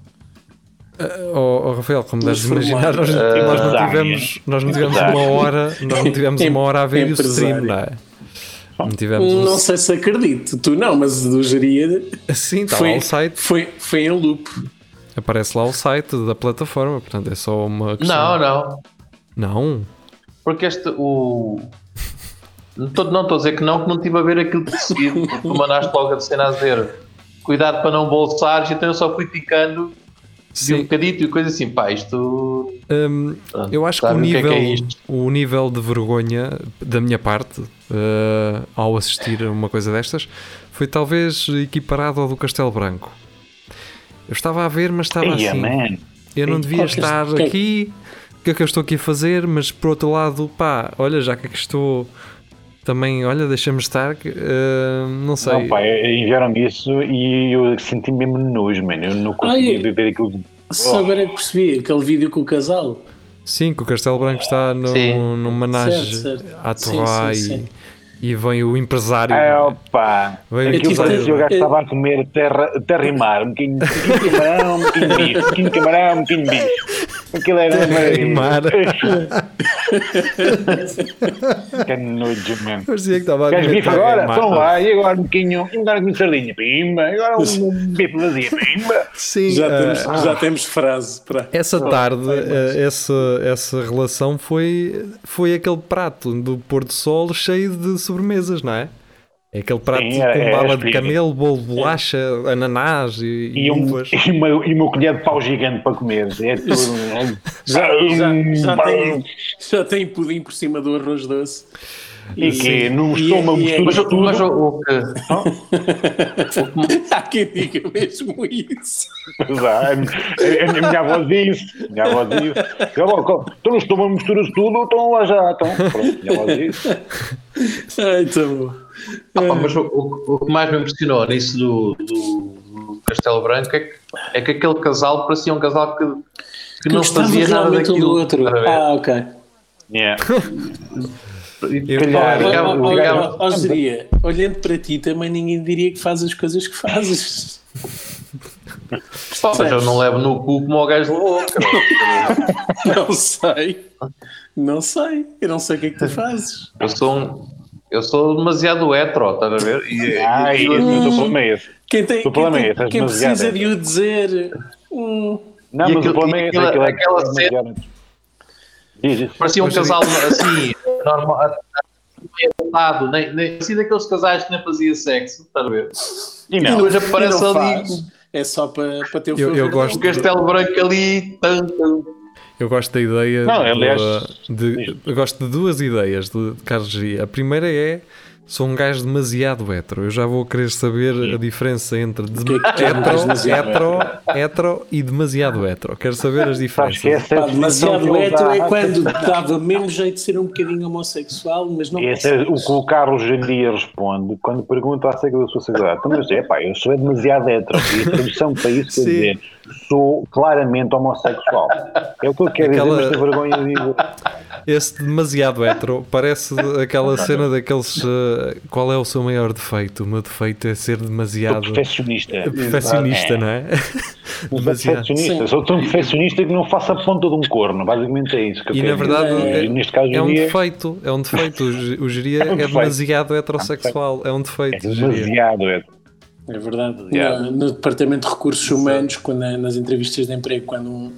Uh, oh, oh, Rafael, como deves imaginar, nós, uh, nós, não tivemos, nós não tivemos uma hora, nós não tivemos uma hora a ver o stream, não é? Não, tivemos não um... sei se acredito, tu não, mas do Geria Sim, está foi, lá o site. Foi, foi em loop. Aparece lá o site da plataforma, portanto é só uma questão. Não, não. Não? Porque este, o... Não estou, a dizer que não, que não estive a ver aquilo de seguido, porque tu mandaste logo a cena a dizer cuidado para não bolsares, então eu só fui picando Sim. um bocadito e coisa assim, pá, isto. Um, eu acho que o nível, que é, que é o nível de vergonha da minha parte uh, ao assistir a uma coisa destas foi talvez equiparado ao do Castelo Branco. Eu estava a ver, mas estava hey, assim. Man. Eu não devia estar aqui. O que é que eu estou aqui a fazer? Mas por outro lado, pá, olha, já que aqui estou também, olha, deixa-me estar, uh, não sei. Não, pá, enviaram-me isso e eu senti mesmo nojo, mano. Eu não conseguia Ai, ver aquilo. Só agora é que percebi, aquele vídeo com o casal. Sim, que o Castelo Branco está no, numa managem a torrar e vem o empresário. É, opa! Vem Aquilo parece que o gajo estava a comer terra, terra e mar, um bocadinho, de camarão, um bocadinho de bicho, um bocadinho de camarão, um bocadinho de bicho. Aquilo era e mar. que nojo, mano. Parecia que estava a Queres bife agora? Então lá, e agora um bocadinho, agora com sardinha, pimba, agora um, um bife vazio, pimba. Sim, já, uh, temos, ah. já temos frase para. Essa tarde, uh, essa, essa relação foi, foi aquele prato do pôr do sol cheio de sobremesas, não é? É aquele prato Sim, com é, bala é de camelo, bolo de bolacha, é. ananás e, e, um, uvas. E uma, e uma colher de pau gigante para comer. É tudo. já, já, já, tem, já tem pudim por cima do arroz doce. E, e que no estômago mistura mas, tudo. Mas o que... Há quem diga mesmo isso. A, a, minha avó disse. Minha avó disse. Então no estômago misturas tudo, então lá já. Então, pronto, minha avó disse. Ai, tá bom. Ah, pá, mas o, o, o, que mais me impressionou nisso do, do, do Castelo Branco é que, é que aquele casal parecia um casal que, que, que não fazia nada daquilo. Do outro. Ah, ok. Yeah. E calhar, diria, olhando para ti, também ninguém diria que faz as coisas que fazes. Pá, mas eu não levo no cu como o gajo levou. não sei. Não sei. Eu não sei o que é que tu fazes. Eu sou um, eu sou demasiado hetero, estás a ver? E, ah, e, e, o problema é esse. Quem, tem, quem, tem, é quem precisa de o dizer. Hum. Não, mas aquilo, o problema é esse. Aquela, aquela cena. Parecia um casal assim, normal, lado, nem, nem assim daqueles casais que nem fazia sexo, estás a ver? E, não, e depois aparece ali. É só para, para ter o eu, eu gosto um castelo branco ali. Tanto, eu gosto da ideia. Não, aliás, de, de, eu gosto de duas ideias de Carlos G. A primeira é sou um gajo demasiado hetero. Eu já vou querer saber a diferença entre de que é que hetero, hetero, hetero e demasiado hetero. Quero saber as diferenças. É Pá, demasiado hetero é quando dava mesmo jeito de ser um bocadinho homossexual, mas não Esse é o que o Carlos Jandia responde quando pergunta acerca da sua sexualidade. Então, mas é pá, eu sou demasiado hetero. E a tradução para isso quer dizer sou claramente homossexual. É o que eu quero Aquela... dizer, mas tenho vergonha de dizer. Esse demasiado hetero parece aquela cena daqueles. Uh, qual é o seu maior defeito? O meu defeito é ser demasiado. Sou perfeccionista. Perfeccionista, não é? demasiado. Perfeccionista. Sou tão perfeccionista que não faço a ponta de um corno. Basicamente é isso. Que e na verdade é, neste caso, é um defeito. É um defeito. O geria é, um é demasiado heterossexual. É um defeito. É demasiado hetero. É verdade. Yeah. No, no, Departamento de Recursos Humanos, quando, nas entrevistas de emprego, quando um,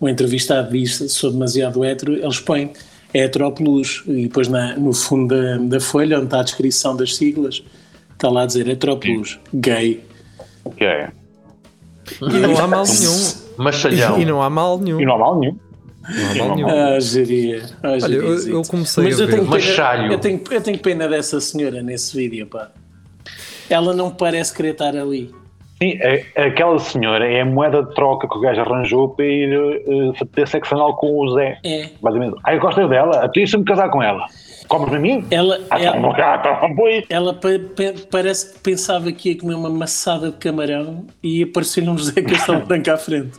um entrevistado diz sou demasiado hetero, eles põem heteroplus e depois na, no fundo da, da, folha, onde está a descrição das siglas, está lá a dizer heteroplus, gay. Gay. E não há mal nenhum. Machalhão. E não há mal nenhum. E não há mal nenhum. Ah, geria. Ah, Olha, eu, eu comecei Mas a eu ver. tenho, pena, eu, tenho, eu tenho pena dessa senhora nesse vídeo, pá. Ela não parece querer estar ali. Sim, a- aquela senhora é a moeda de troca que o gajo arranjou para ir uh, ter sexo anal com o Zé. É. Basicamente, ah, eu gosto dela, até se me casar com ela. Comes a mim? Ela, Ah, tá ela, bom, ah, tá ela pa- pa- parece que pensava que ia comer uma maçada de camarão e apareceu-lhe um José Castelo Branco à frente.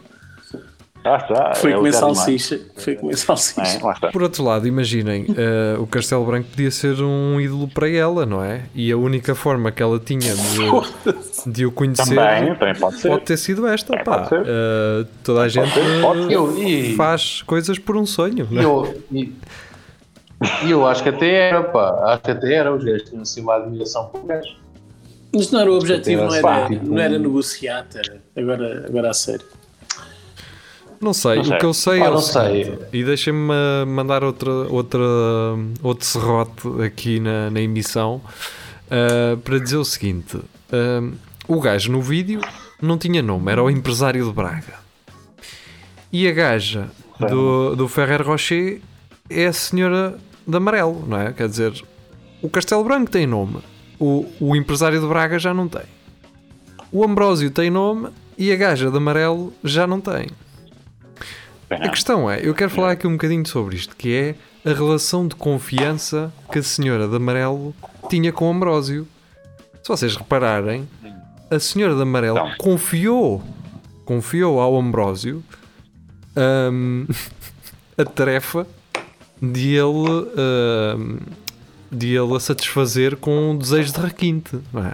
Ah, está. Foi é o comer salsicha. Foi comer salsicha. É, lá está. Por outro lado, imaginem, eh, o Castelo Branco podia ser um ídolo para ela, não é? E a única forma que ela tinha de, de o conhecer Também, também pode ser. pode ter sido esta. É, pá. pode ser. Eh, toda a gente ser, pode ser. Eu, e, faz coisas por um sonho. e não é? eu, e, e eu acho que até era, pá. Acho que até era. Os gajos tinham assim uma admiração por gajo. Mas não era o objetivo, não era, não era negociar, era. Agora, agora a sério. Não sei, Não sei. o que eu sei Pá, é o não sei. e deixem-me ma- mandar outra, outra, outro serrote aqui na, na emissão ah, para dizer o seguinte: ah, o gajo no vídeo não tinha nome, era o empresário de Braga, e a gaja do, do Ferrer Rocher é a senhora de amarelo, não é? Quer dizer, o Castelo Branco tem nome, o, o empresário de Braga já não tem, o Ambrósio tem nome e a gaja de amarelo já não tem. Bem, A questão é, eu quero falar aqui um bocadinho sobre isto, que é a relação de confiança que a senhora de amarelo tinha com o Ambrósio. Se vocês repararem, a senhora de amarelo Então. confiou, confiou ao Ambrósio hum, a tarefa de ele, hum, de ele a satisfazer com um desejo de requinte, não é?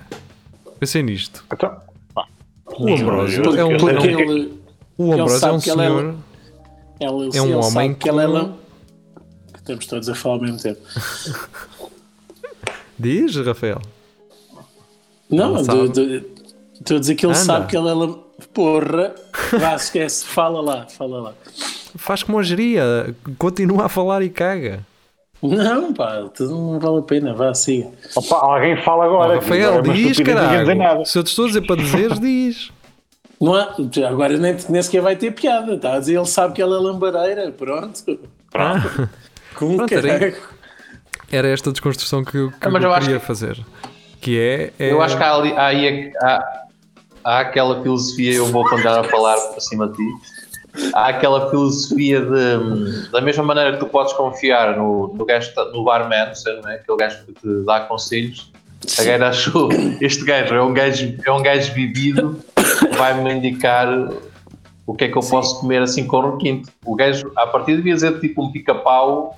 Pensem nisto. Então, O Ambrósio é um, é um- o Ambrósio é um que ela é- senhor... ela, É um ele homem sabe que ela é lam- Estamos todos a falar ao mesmo tempo. Diz, Rafael. Não, estou a dizer que ele Anda. sabe que ela é lam- Porra, vá, esquece, fala lá, fala lá. Faz como a geria, continua a falar e caga. Não, pá, tudo não vale a pena, vá, siga. opa, alguém fala agora. Rafael, é diz, dizer caralho. Se eu te estou a dizer para dizeres, diz. Não há, agora nem, nem sequer vai ter piada, está a dizer, ele sabe que ela é lambareira, pronto. Ah, Com Pronto, era- era esta desconstrução que eu, que Ah, eu eu acho queria que- fazer. Que é. é- Eu acho que há, ali, há, aí, há, há aquela filosofia, eu vou continuar a falar por cima de ti. Há aquela filosofia de, da mesma maneira que tu podes confiar no, no, gajo, que tá- no barman, não é? aquele gajo que te dá conselhos. A gaja achou, este gajo é um gajo, é um gajo vivido, vai-me indicar o que é que eu posso comer assim com o requinte. O gajo, a partir devia dizer tipo um pica-pau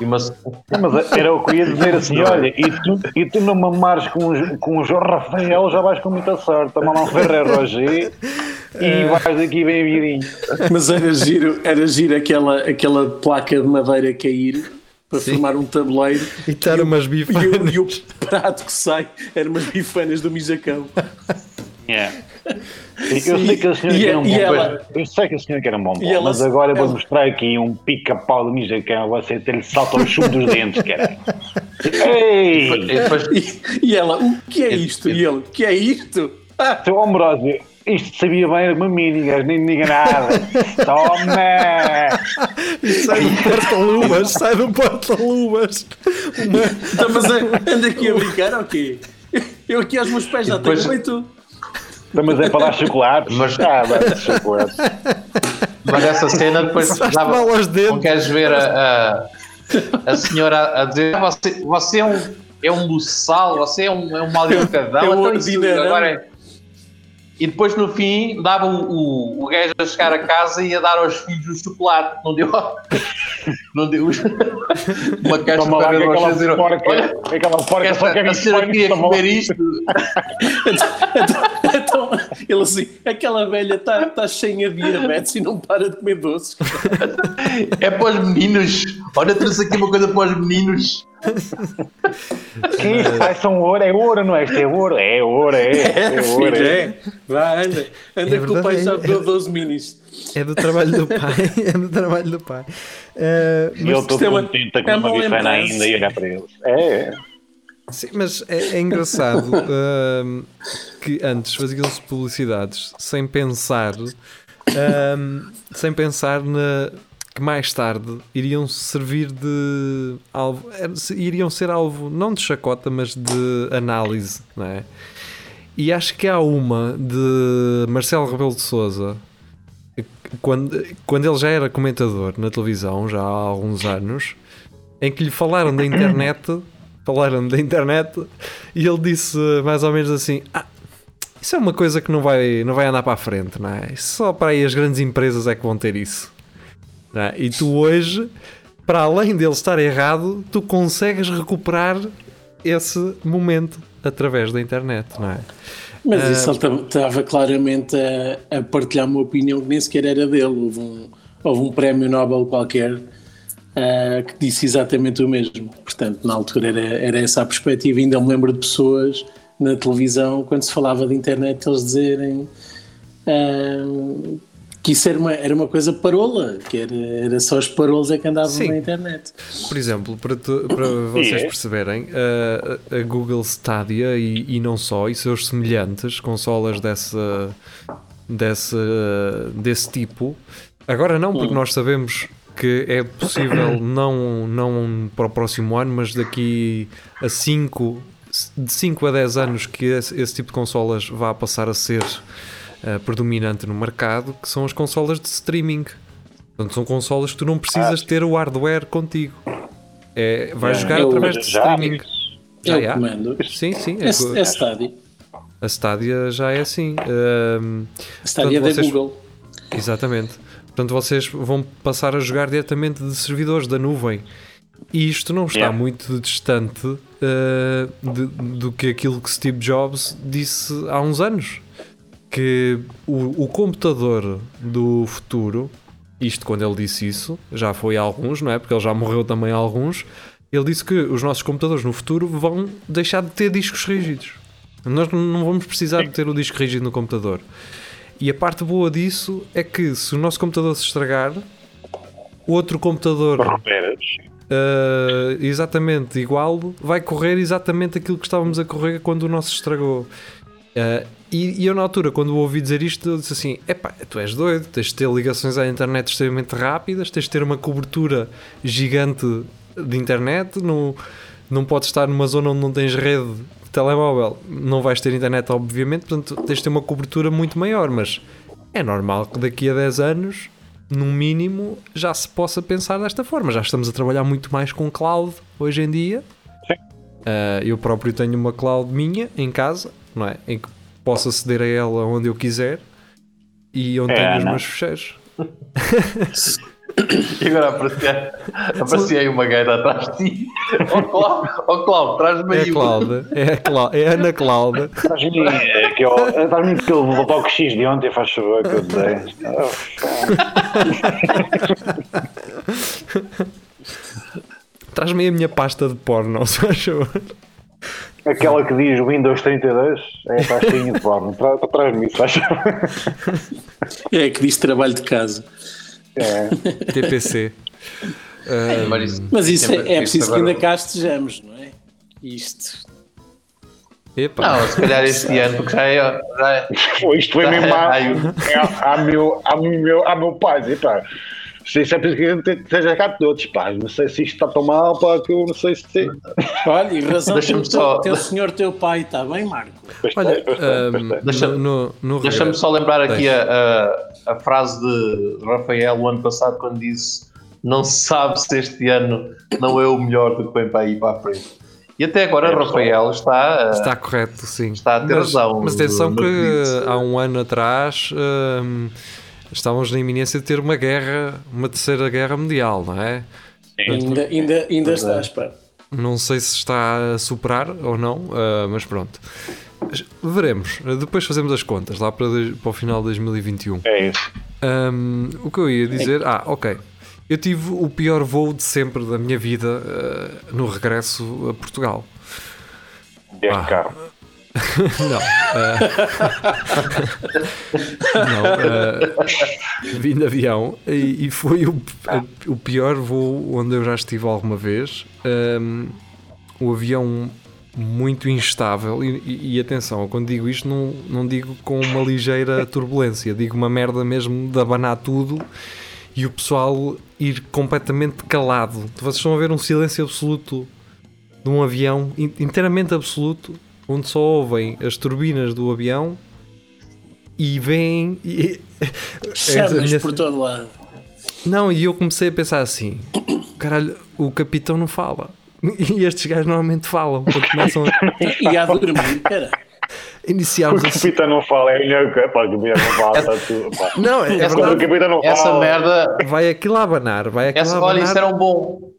e, uma, Sim, Mas era o que eu ia dizer assim: olha, e tu, e tu não mamares com, os- com o João Rafael, já vais com muita sorte. Toma lá um Ferrer Roger e vais daqui bem virinho. Mas era giro, era giro aquela, aquela placa de madeira cair para formar um tabuleiro E estar umas e o, bifanas. e o prato que sai eram umas bifanas do Mijacão. Eu sei que a senhora E- quer um bom ela- Eu sei que a senhora quer um bom ela- mas agora eu vou ela- mostrar aqui um pica-pau de mijacão. Você ter-lhe salto ao chumbo dos dentes, caralho. Ei! e depois E, e ela, o que é isto? E ele, o que é isto? Ah, Seu Ambrosio, isto sabia bem, era uma mini, gajo, nem me diga nada. Toma! Sai do porta-luvas, sai do porta-luvas. então, mas anda aqui a brincar ou quê? Eu aqui aos meus pés já tenho depois- feito. Mas é para dar chocolate. Mas- Ah, vai, chocolate. Mas essa cena depois dava. Não queres ver a, a, a senhora a dizer "Ah, você, você é um, é um buçal, você é um, é um mal educadão. É um então isso ordinarão." agora é- E depois no fim dava o, o, o gajo a chegar a casa e ia dar aos filhos o chocolate. Não deu. Não deu. Uma caixa Toma lá para que ver aquela dizer, porca, olha, aquela porca só quer esta, a isto. senhora queria comer isto. Então, ele assim, aquela velha está tá cheia de diabetes e não para de comer doces. É para os meninos. Olha, trouxe aqui uma coisa para os meninos. Que isto vai são ouro, é ouro, não é? Isto é ouro, é ouro, é. É ouro, filho, é. é. Vá, anda. Anda É que o pai já é. deu 12 minis. É do trabalho do pai. É do trabalho do pai. Eh, E eu estou é uma- contente com é uma bifana ainda e olhar para eles. É, é. Sim, mas é, é engraçado que antes faziam-se publicidades sem pensar Um, sem pensar na, que mais tarde iriam servir de alvo, iriam ser alvo não de chacota, mas de análise, não é? E acho que há uma de Marcelo Rebelo de Souza quando, quando ele já era comentador na televisão, já há alguns anos, em que lhe falaram da internet, falaram da internet, e ele disse mais ou menos assim: ah, isso é uma coisa que não vai, não vai andar para a frente, não é? Só para aí as grandes empresas é que vão ter isso. É? E tu hoje, para além dele estar errado, tu consegues recuperar esse momento através da internet, não é? Mas uh, isso ele estava claramente a, a, partilhar uma opinião que nem sequer era dele. Houve um, houve um prémio Nobel qualquer uh, que disse exatamente o mesmo. Portanto, na altura era, era essa a perspectiva. Ainda me lembro de pessoas na televisão, quando se falava de internet, eles dizerem uh, que isso era uma, era uma coisa parola, que era, era só os parolos é que andavam Sim. na internet. Por exemplo, para, tu, para vocês perceberem, a, a Google Stadia e, e, não só, e seus semelhantes, consolas dessa, dessa, desse tipo, agora não, porque hum. nós sabemos que é possível não, não para o próximo ano, mas daqui a 5 de 5 a 10 anos que esse, esse tipo de consolas vá passar a ser uh, predominante no mercado, que são as consolas de streaming. Portanto, são consolas que tu não precisas ah, ter o hardware contigo. É, vais é, jogar através de streaming. Já é comando. Sim, sim. É, é, é Stadia. A Stadia já é assim. Uh, a Stadia portanto, é da Google. Exatamente. Portanto, vocês vão passar a jogar diretamente de servidores da nuvem. E isto não está yeah. muito distante uh, de, do que aquilo que Steve Jobs disse há uns anos que o, o computador do futuro, isto quando ele disse isso, já foi alguns, não é? Porque ele já morreu também alguns. Ele disse que os nossos computadores no futuro vão deixar de ter discos rígidos. Nós não vamos precisar de ter o disco rígido no computador. E a parte boa disso é que se o nosso computador se estragar, o outro computador uh, exatamente igual vai correr exatamente aquilo que estávamos a correr quando o nosso estragou. Uh, e, e, eu na altura, quando ouvi dizer isto, eu disse assim: epá, tu és doido, tens de ter ligações à internet extremamente rápidas, tens de ter uma cobertura gigante de internet, não, não podes estar numa zona onde não tens rede de telemóvel, não vais ter internet, obviamente, portanto tens de ter uma cobertura muito maior, mas é normal que daqui a 10 anos, no mínimo, já se possa pensar desta forma. Já estamos a trabalhar muito mais com cloud hoje em dia. Uh, eu próprio tenho uma cloud minha em casa, não é? Em que posso aceder a ela onde eu quiser e onde é, tenho os meus fecheiros. e agora apreciei, apreciei uma gaita atrás de ti. Ó oh, Cláudio, oh, Cláudio traz-me aí. É Cláudia, é a, Cláudia, é a Ana Cláudia. Traz-me é que eu, traz-me aquele toque X de ontem, faz favor, que eu dei. Traz-me aí a minha pasta de porno, se faz favor. Aquela que diz Windows 32 é a taxinha de porno. Traz-me isso, acho. É que diz trabalho de casa. É. TPC. É, mas isso é, é preciso que ainda cá estejamos, não é? Isto. Epa. Não, se calhar este ano, porque já é. Já é Isto é mesmo a, a, a, meu, a, meu, a meu pai. Epa. Se isso é preciso que esteja cá todos, pá. Não sei se isto está tão mal, pá, que eu não sei se. Olha, e razão deixa-me só. Teu senhor, teu pai, está bem, Marco? Olha, um, deixa-me no, no deixa só lembrar aqui a, a, a, frase de Rafael o ano passado, quando disse: Não se sabe se este ano não é o melhor do que vem para aí para a frente. E até agora é, Rafael está. Está correto, sim. Está a ter mas, razão. Mas atenção que há um ano atrás. Um, estávamos na iminência de ter uma guerra, uma terceira guerra mundial, não é? Sim. Ainda, ainda, ainda está, espera. Não sei se está a superar ou não, uh, mas pronto. Veremos. Depois fazemos as contas lá para, para o final de 2021. É isso. Um, o que eu ia dizer. É. Ah, ok. Eu tive o pior voo de sempre da minha vida uh, no regresso a Portugal. De ah, carro. não. Uh, não. Uh, vim de avião e, e foi o, o, pior voo onde eu já estive alguma vez. Um, o avião muito instável. E, e, e, atenção, quando digo isto, não, não digo com uma ligeira turbulência, digo uma merda mesmo de abanar tudo e o pessoal ir completamente calado. Vocês estão a ver um silêncio absoluto de um avião, inteiramente absoluto, onde só ouvem as turbinas do avião e vêm. E... Chamas minha... por todo lado. Não, e eu comecei a pensar assim: caralho, o capitão não fala. E estes gajos normalmente falam começam a. e a dormir, cara. Iniciámos o capitão não fala, é melhor que pá, o capitão não fala, está tudo. Pá. Não, é essa, verdade. O capitão não essa fala. merda. Vai aquilo a abanar, vai aquilo essa, a abanar. Olha, isso era um bom.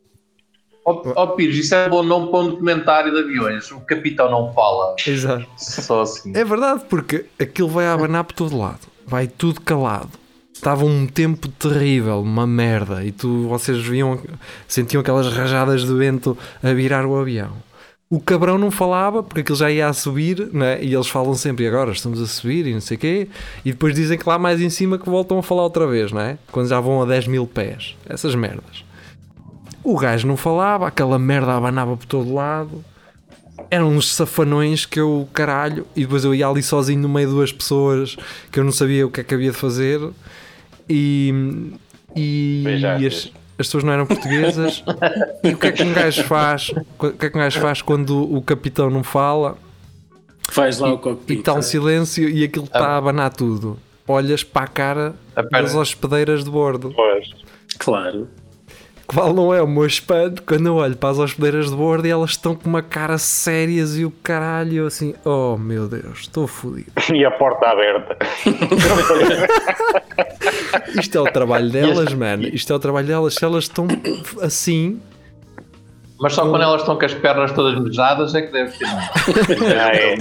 Ó oh, oh, Pires, isso é bom nome para um documentário de aviões. O capitão não fala. Exato. Só assim. É verdade, porque aquilo vai abanar por todo lado. Vai tudo calado. Estava um tempo terrível, uma merda. E tu, vocês viam, sentiam aquelas rajadas de vento a virar o avião. O cabrão não falava porque aquilo já ia a subir, né? e eles falam sempre agora estamos a subir e não sei o quê, e depois dizem que lá mais em cima que voltam a falar outra vez, não é? Quando já vão a 10 mil pés. Essas merdas. O gajo não falava, aquela merda abanava por todo lado. Eram uns safanões que eu, caralho, e depois eu ia ali sozinho no meio de duas pessoas que eu não sabia o que é que havia de fazer. E, e, e as, as, pessoas não eram portuguesas. e o que é que um gajo faz? O que é que um gajo faz quando o capitão não fala? Faz lá e, o cockpit. E está um silêncio e aquilo está a abanar tudo. Olhas para a cara das hospedeiras de bordo. Pois. Claro. Qual não é o meu espanto quando eu olho para as hospedeiras de bordo e elas estão com uma cara sérias e o caralho assim, oh meu Deus, estou fodido. E a porta aberta. Isto é o trabalho delas, mano. Isto é o trabalho delas. Se elas estão assim. Mas só quando elas estão com as pernas todas mejadas é que deve ter. ah, é.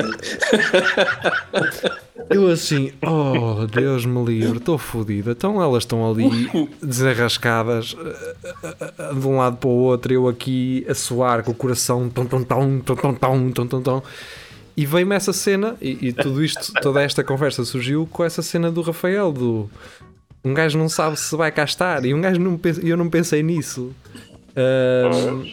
Eu assim, oh Deus me livre, estou fodido. Então elas estão ali desarrascadas de um lado para o outro, eu aqui a suar com o coração tom, tom, tom, tom, tom, tom, tom, tom, tom. E veio-me essa cena, e, e, tudo isto, toda esta conversa surgiu com essa cena do Rafael, do um gajo não sabe se vai cá estar, e um gajo não eu não pensei nisso. Um,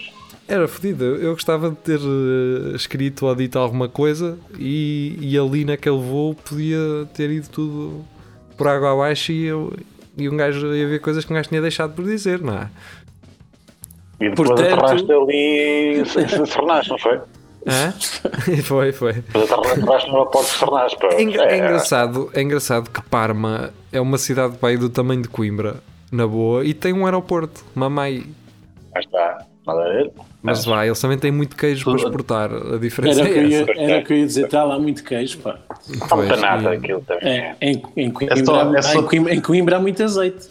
era fodido. Eu gostava de ter uh, escrito ou dito alguma coisa e, e ali naquele voo podia ter ido tudo por água abaixo e, eu, e um gajo ia ver coisas que um gajo tinha deixado por dizer, não é? E depois Portanto... aterraste ali em Fernás, não foi? Hã? foi, foi. Depois aterraste no aeroporto de Fernás. É, é, é, engraçado, é engraçado que Parma é uma cidade do tamanho de Coimbra, na boa, e tem um aeroporto, Mamai. Ah, está. Nada a ver. Mas vai, eles também têm muito queijo para exportar. A diferença era é que essa. Ia, era que eu ia dizer, está lá muito queijo, pá. Não muita nada aquilo também. É, em, em, Coimbra, é só, é só... em, Coimbra, em Coimbra há muito azeite.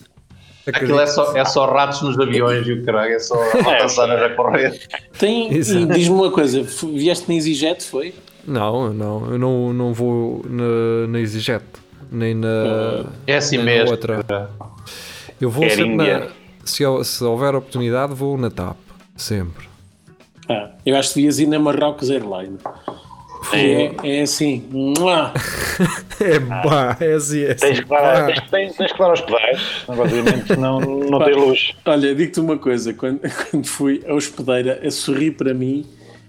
Aquilo é só, é só ratos nos aviões e o caralho, é só ratazanas a correr. Tem, diz-me uma coisa, vieste na EasyJet, foi? Não, não, eu não, não vou na, na EasyJet, nem na, é assim nem mesmo. na outra. Eu vou sempre na, se, se houver oportunidade, vou na TAP, sempre. Ah, eu acho que devias ir na Marrocos Airline. É, é assim. é pá, é assim. É assim. Tens, que dar, tens, tens, tens que dar aos pedais, obviamente, não, não tem luz. Olha, digo-te uma coisa: quando, quando fui a hospedeira a sorrir para mim,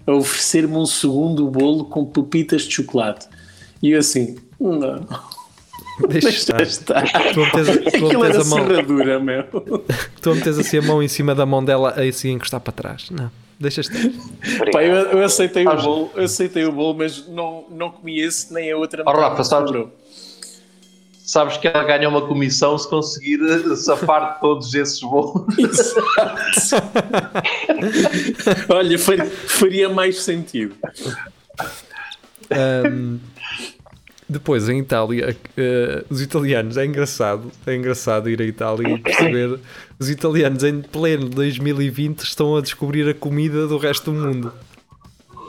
a oferecer-me um segundo bolo com pepitas de chocolate, e eu assim, não. Deixa, Deixa estar. estar. Tu metes, tu Aquilo era a mão, serradura, meu. Tu metes assim a mão em cima da mão dela, assim encostar para trás. Não. Deixa estar. Pá, eu, eu, aceitei o bolo, eu aceitei o bolo, mas não, não comi esse nem a outra. Oh, Rafa, sabes, sabes que ela ganha uma comissão se conseguir safar todos esses bolos. Olha, faria, faria mais sentido. Um, depois, em Itália, uh, os italianos, é engraçado, é engraçado ir à Itália e perceber os italianos em pleno 2020 estão a descobrir a comida do resto do mundo.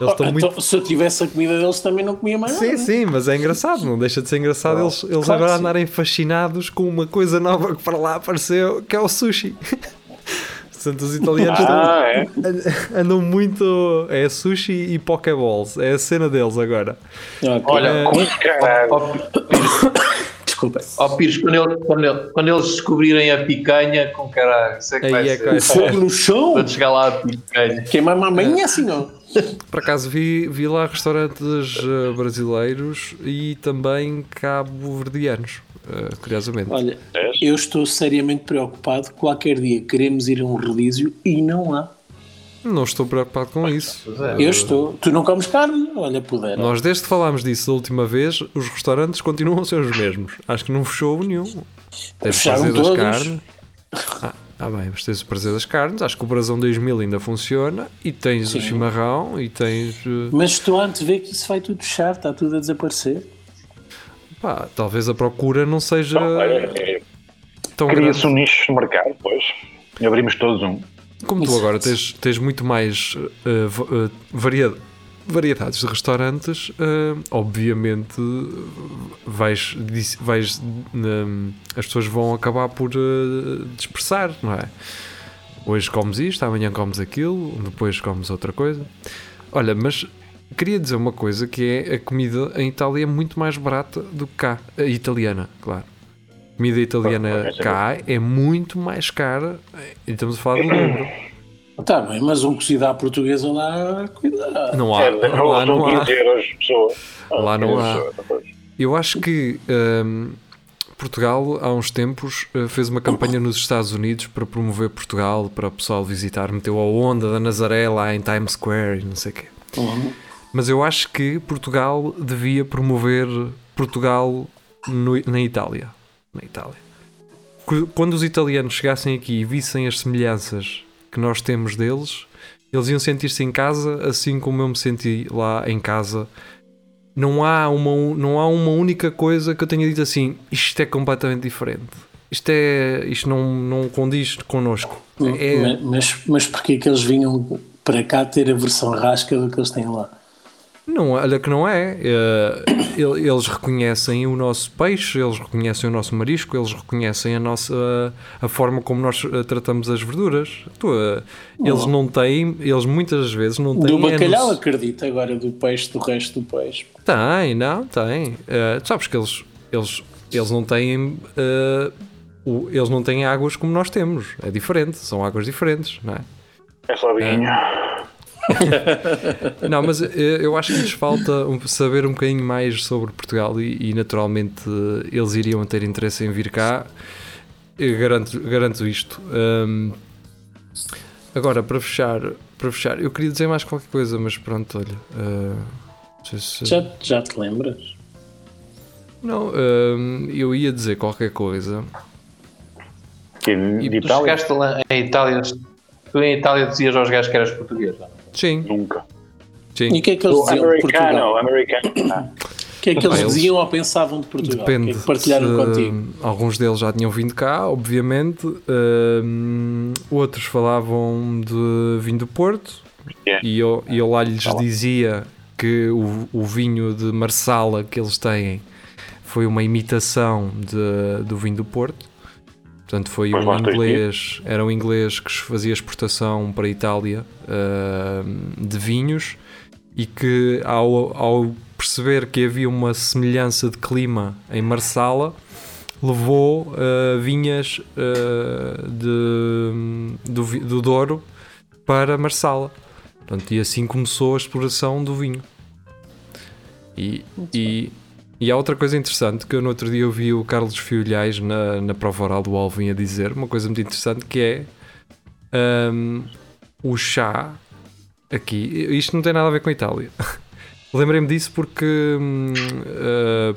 Eles estão oh, muito... Então, se eu tivesse a comida deles também não comia mais sim, nada. Sim, sim, mas é engraçado, não deixa de ser engraçado oh, eles, eles claro agora andarem fascinados com uma coisa nova que para lá apareceu, que é o sushi. Portanto, os italianos ah, é? andam muito. É sushi e pokeballs. É a cena deles agora. Okay. Olha, é... Desculpa. Ó oh, Pires, quando, ele, quando, ele, quando, eles descobrirem a picanha, com caralho, isso é que vai é ser. fogo no chão? Quando chegar lá a picanha. Queimar uma manhã assim, não? Por acaso vi, vi lá restaurantes uh, brasileiros e também cabo-verdianos, uh, curiosamente. Olha, eu estou seriamente preocupado. Qualquer dia queremos ir a um relísio e não há. Não estou preocupado com isso. Eu estou. Tu não comes carne? Olha, puder. Nós, desde que falámos disso da última vez, os restaurantes continuam a ser os mesmos. Acho que não fechou nenhum. Tens o prazer das carnes. Ah, ah, bem, mas tens o prazer das carnes. Acho que o Brasão 2000 ainda funciona. E tens Sim. o chimarrão. E tens. Uh... Mas estou a ver que isso vai tudo fechar. Está tudo a desaparecer. Pá, talvez a procura não seja. Não, é, é, tão Cria-se um nicho de mercado, pois. E abrimos todos um. Como tu agora tens, tens muito mais uh, uh, variedades de restaurantes, uh, obviamente vais, vais as pessoas vão acabar por dispersar, não é? Hoje comes isto, amanhã comes aquilo, depois comes outra coisa. Olha, mas queria dizer uma coisa que é a comida em Itália é muito mais barata do que cá, a italiana, claro comida italiana cá é muito mais cara e estamos a falar do dobro. Está bem, mas um cozido à portuguesa lá, cuidado. Não há. É, lá não há. Lá não há. Eu acho que um, Portugal, há uns tempos, uh, fez uma campanha nos Estados Unidos para promover Portugal, para o pessoal visitar. Meteu a onda da Nazaré lá em Times Square e não sei o quê. Uhum. Mas eu acho que Portugal devia promover Portugal no, na Itália na Itália. Quando os italianos chegassem aqui e vissem as semelhanças que nós temos deles, eles iam sentir-se em casa assim como eu me senti lá em casa. Não há, uma, não há uma única coisa que eu tenha dito assim: isto é completamente diferente. Isto, é, isto não, não condiz connosco. É... Mas, mas porquê que eles vinham para cá ter a versão rasca do que eles têm lá? Não, olha que não é. Eh, eles reconhecem o nosso peixe, eles reconhecem o nosso marisco, eles reconhecem a nossa a forma como nós eh, tratamos as verduras. Tu, eh, eles não têm, eles muitas vezes não têm. Do bacalhau, é acredito, agora do peixe, do resto do peixe. Tem, não, tem. Uh, tu sabes que eles, eles, eles não têm. Uh, o, eles não têm águas como nós temos. É diferente, são águas diferentes, não é? É só vinho. não, mas eu acho que lhes falta saber um bocadinho mais sobre Portugal e, e naturalmente eles iriam ter interesse em vir cá. Eu garanto, garanto isto. Um, agora, para fechar, para fechar, eu queria dizer mais qualquer coisa, mas pronto, olha. Uh, se... já, já te lembras? Não, um, eu ia dizer qualquer coisa. Que, e Itália? chegaste lá em Itália, tu em Itália dizias aos gajos que eras português, não? Sim. Nunca. Sim. E o que é que eles diziam de Portugal? Americano. O que é que eles, eles diziam ou pensavam de Portugal? Depende. Que é que partilharam se, contigo? Alguns deles já tinham vindo cá, obviamente. Uh, outros falavam de vinho do Porto. Yeah. E, eu, eu lá lhes dizia que o, o vinho de Marsala que eles têm foi uma imitação de, do vinho do Porto. Portanto, foi um inglês, era um inglês que fazia exportação para a Itália uh, de vinhos e que ao, ao, perceber que havia uma semelhança de clima em Marsala, levou uh, vinhas uh, de, do, do Douro para Marsala. Portanto, e assim começou a exploração do vinho. E, e, e há outra coisa interessante que eu no outro dia ouvi o Carlos Filhais na, na prova oral do Alvin a dizer, uma coisa muito interessante que é um, o chá aqui, isto não tem nada a ver com a Itália. Lembrei-me disso porque uh,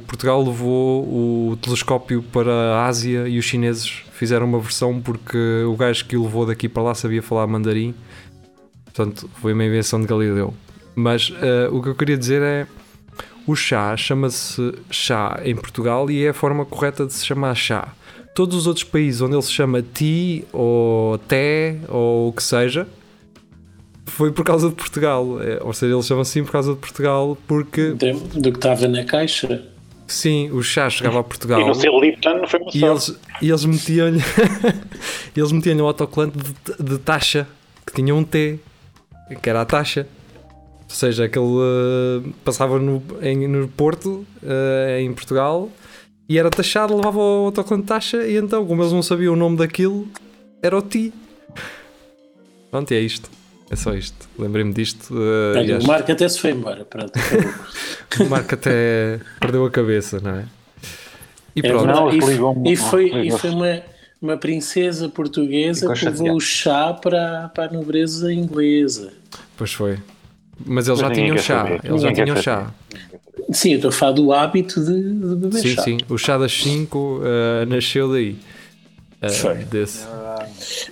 Portugal levou o telescópio para a Ásia e os chineses fizeram uma versão porque o gajo que o levou daqui para lá sabia falar mandarim. Portanto, foi uma invenção de Galileu. Mas uh, o que eu queria dizer é o chá chama-se chá em Portugal e é a forma correta de se chamar chá. Todos os outros países onde ele se chama ti ou té ou o que seja, foi por causa de Portugal. É, ou seja, eles chamam assim por causa de Portugal porque. Do que estava na caixa. Sim, o chá chegava a Portugal. E no seu Lipton foi uma e eles, e eles metiam-lhe eles metiam-lhe o autocolante de, de taxa que tinha um T, que era a taxa. Ou seja, aquele uh, passava no, em, no Porto, uh, em Portugal, e era taxado, levava o autocolante de taxa, e então, como eles não sabiam o nome daquilo, era o TI. Pronto, e é isto. É só isto. Lembrei-me disto. Uh, Olha, o Marco até se foi embora. Pronto, o Marco até perdeu a cabeça, não é? E é pronto. É não, e, e, foi, e foi uma, uma princesa portuguesa que levou o chá para, para a nobreza inglesa. Pois foi. Mas eles já tinham chá. Saber. Eles já tinham chá. Sim, eu estou a falar do hábito de, de beber sim, chá. Sim, sim. O chá das 5 uh, nasceu daí. Uh, Foi. Desse.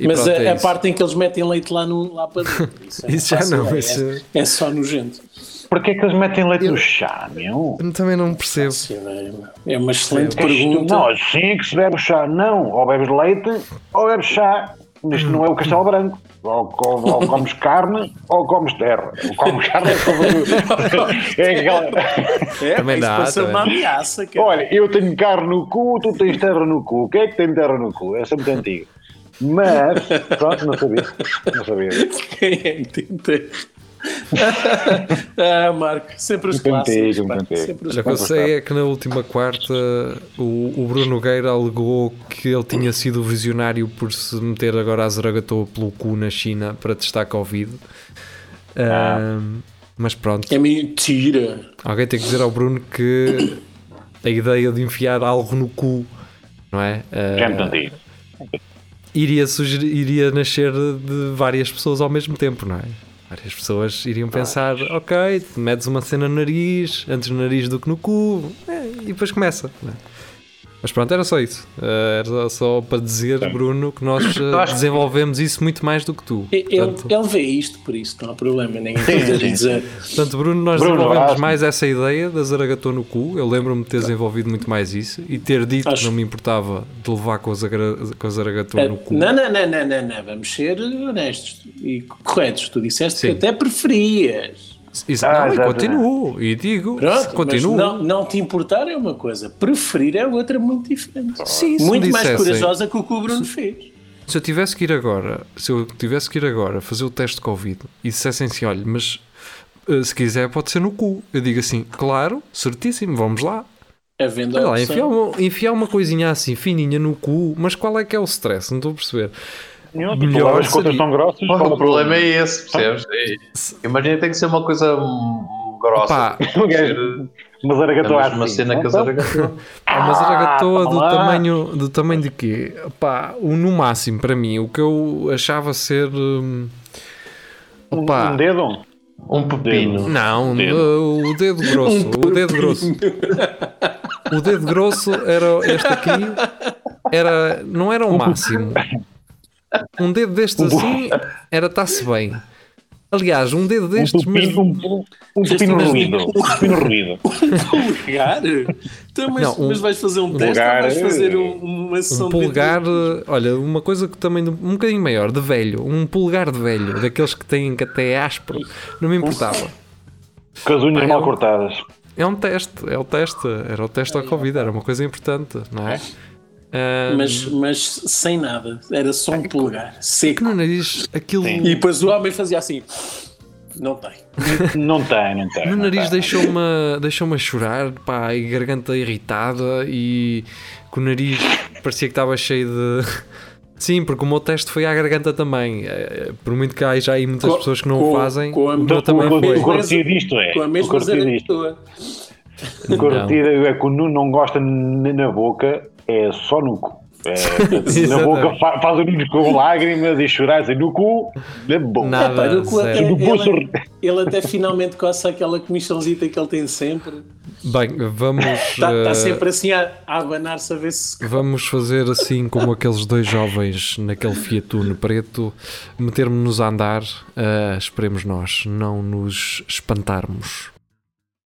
Mas pronto, a, é a parte em que eles metem leite lá, no, lá para dentro. Isso, é isso já não. É, isso... é, é só nojento. Porquê é que eles metem leite eu, no chá, meu? Também não percebo. É uma excelente pergunta. Não, assim é que se bebe chá. Não, ou bebes leite ou bebes chá. Isto não é o castelo branco. Ou, ou, ou, comes carne ou comes terra. Ou comes carne é, é aquela. É, também dá. Isso também. uma ameaça. Cara. Olha, eu tenho carne no cu, tu tens terra no cu. Quem é que tem terra no cu? Essa é muito antiga. Mas, pronto, não sabia. Não sabia. Quem é que tem terra? ah, Marco, sempre os clássicos. O que eu sei é que na última quarta o, o Bruno Nogueira alegou que ele tinha sido visionário por se meter agora a Zaragatoa pelo cu na China para testar Covid. Ah. Mas pronto. É mentira. Alguém tem que dizer ao Bruno que a ideia de enfiar algo no cu, não é? Uh, iria, sugerir, iria nascer de várias pessoas ao mesmo tempo, não é? Várias pessoas iriam pensar, ok, metes uma cena no nariz, antes no nariz do que no cu, é, e depois começa. Né? Mas pronto, era só isso. Uh, era só para dizer, Sim. Bruno, que nós uh, desenvolvemos isso muito mais do que tu. Ele, Portanto, ele vê isto, por isso não há problema, ninguém pode dizer. Portanto, Bruno, nós Bruno, desenvolvemos acho... mais essa ideia da Zaragatou no cu. Eu lembro-me de ter desenvolvido muito mais isso e ter dito acho... que não me importava de levar com a, Zaragatou uh, no cu. Não, não, não, não, não, não, vamos ser honestos e corretos. Tu disseste Sim. que até preferias. Exato, ah, não, e continuo, e digo, Pronto, continuo. Não, não te importar é uma coisa, preferir é outra muito diferente. Sim, muito mais corajosa que o que o Bruno se, fez. Se eu tivesse que ir agora, se eu tivesse que ir agora fazer o teste de Covid e dissessem assim, olha, mas eh, se quiser pode ser no cu. Eu digo assim, claro, certíssimo, vamos lá. Havendo lá, enfiar uma, enfiar uma coisinha assim fininha no cu, mas qual é que é o stress? Não estou a perceber. Nenhum, melhor as contas tão grossas. O problema é esse, percebes? É, imagina que tem que ser uma coisa grossa. uma zaragatoa assim. Uma cena que a zaragatoa. uma zaragatoa do tamanho, do tamanho de quê? Pá, no máximo, para mim, o que eu achava ser. Hum, opa, um dedo? Um pepino. Não, dedo. o dedo grosso. Um o dedo grosso. o dedo grosso era este aqui. Era, não era o máximo. Um dedo destes assim era está-se bem. Aliás, um dedo destes. Um pepino, mas... um, um pepino ruído. Um pepino ruído. Um polegar? Então, mas, não, um, mas vais fazer um teste ou vais fazer um, uma sessão um polegar, de olha, uma coisa que também um bocadinho maior, de velho. Um polegar de velho, daqueles que têm que até é áspero. Não me importava. Com as unhas mal cortadas. É um teste, é o teste. Era o teste ao Covid, era uma coisa importante, não é? Um, mas, mas sem nada, era só um polegar seco. No nariz, aquilo. Sim. E depois o homem fazia assim: Não tem. não tem, não tem. No nariz deixou-me deixou a chorar, pá, e garganta irritada e com o nariz parecia que estava cheio de. Sim, porque o meu teste foi à garganta também. É, por muito que haja aí muitas com, pessoas que não com, o fazem, com a, o meu também foi. O cortido disto é. Com a mesma. O cortido é que o Nuno não gosta na boca é só no cu. É, na boca faz, faz olhinhos com lágrimas e chorar assim, no cu, é bom. Nada, é, no cu até, ele, ele, até finalmente coça aquela comichãozita que ele tem sempre. Bem, vamos. Está, uh, sempre assim a, a abanar-se a ver se. Vamos fazer assim como aqueles dois jovens naquele Fiat Uno preto, metermos-nos a andar, uh, esperemos nós, não nos espantarmos.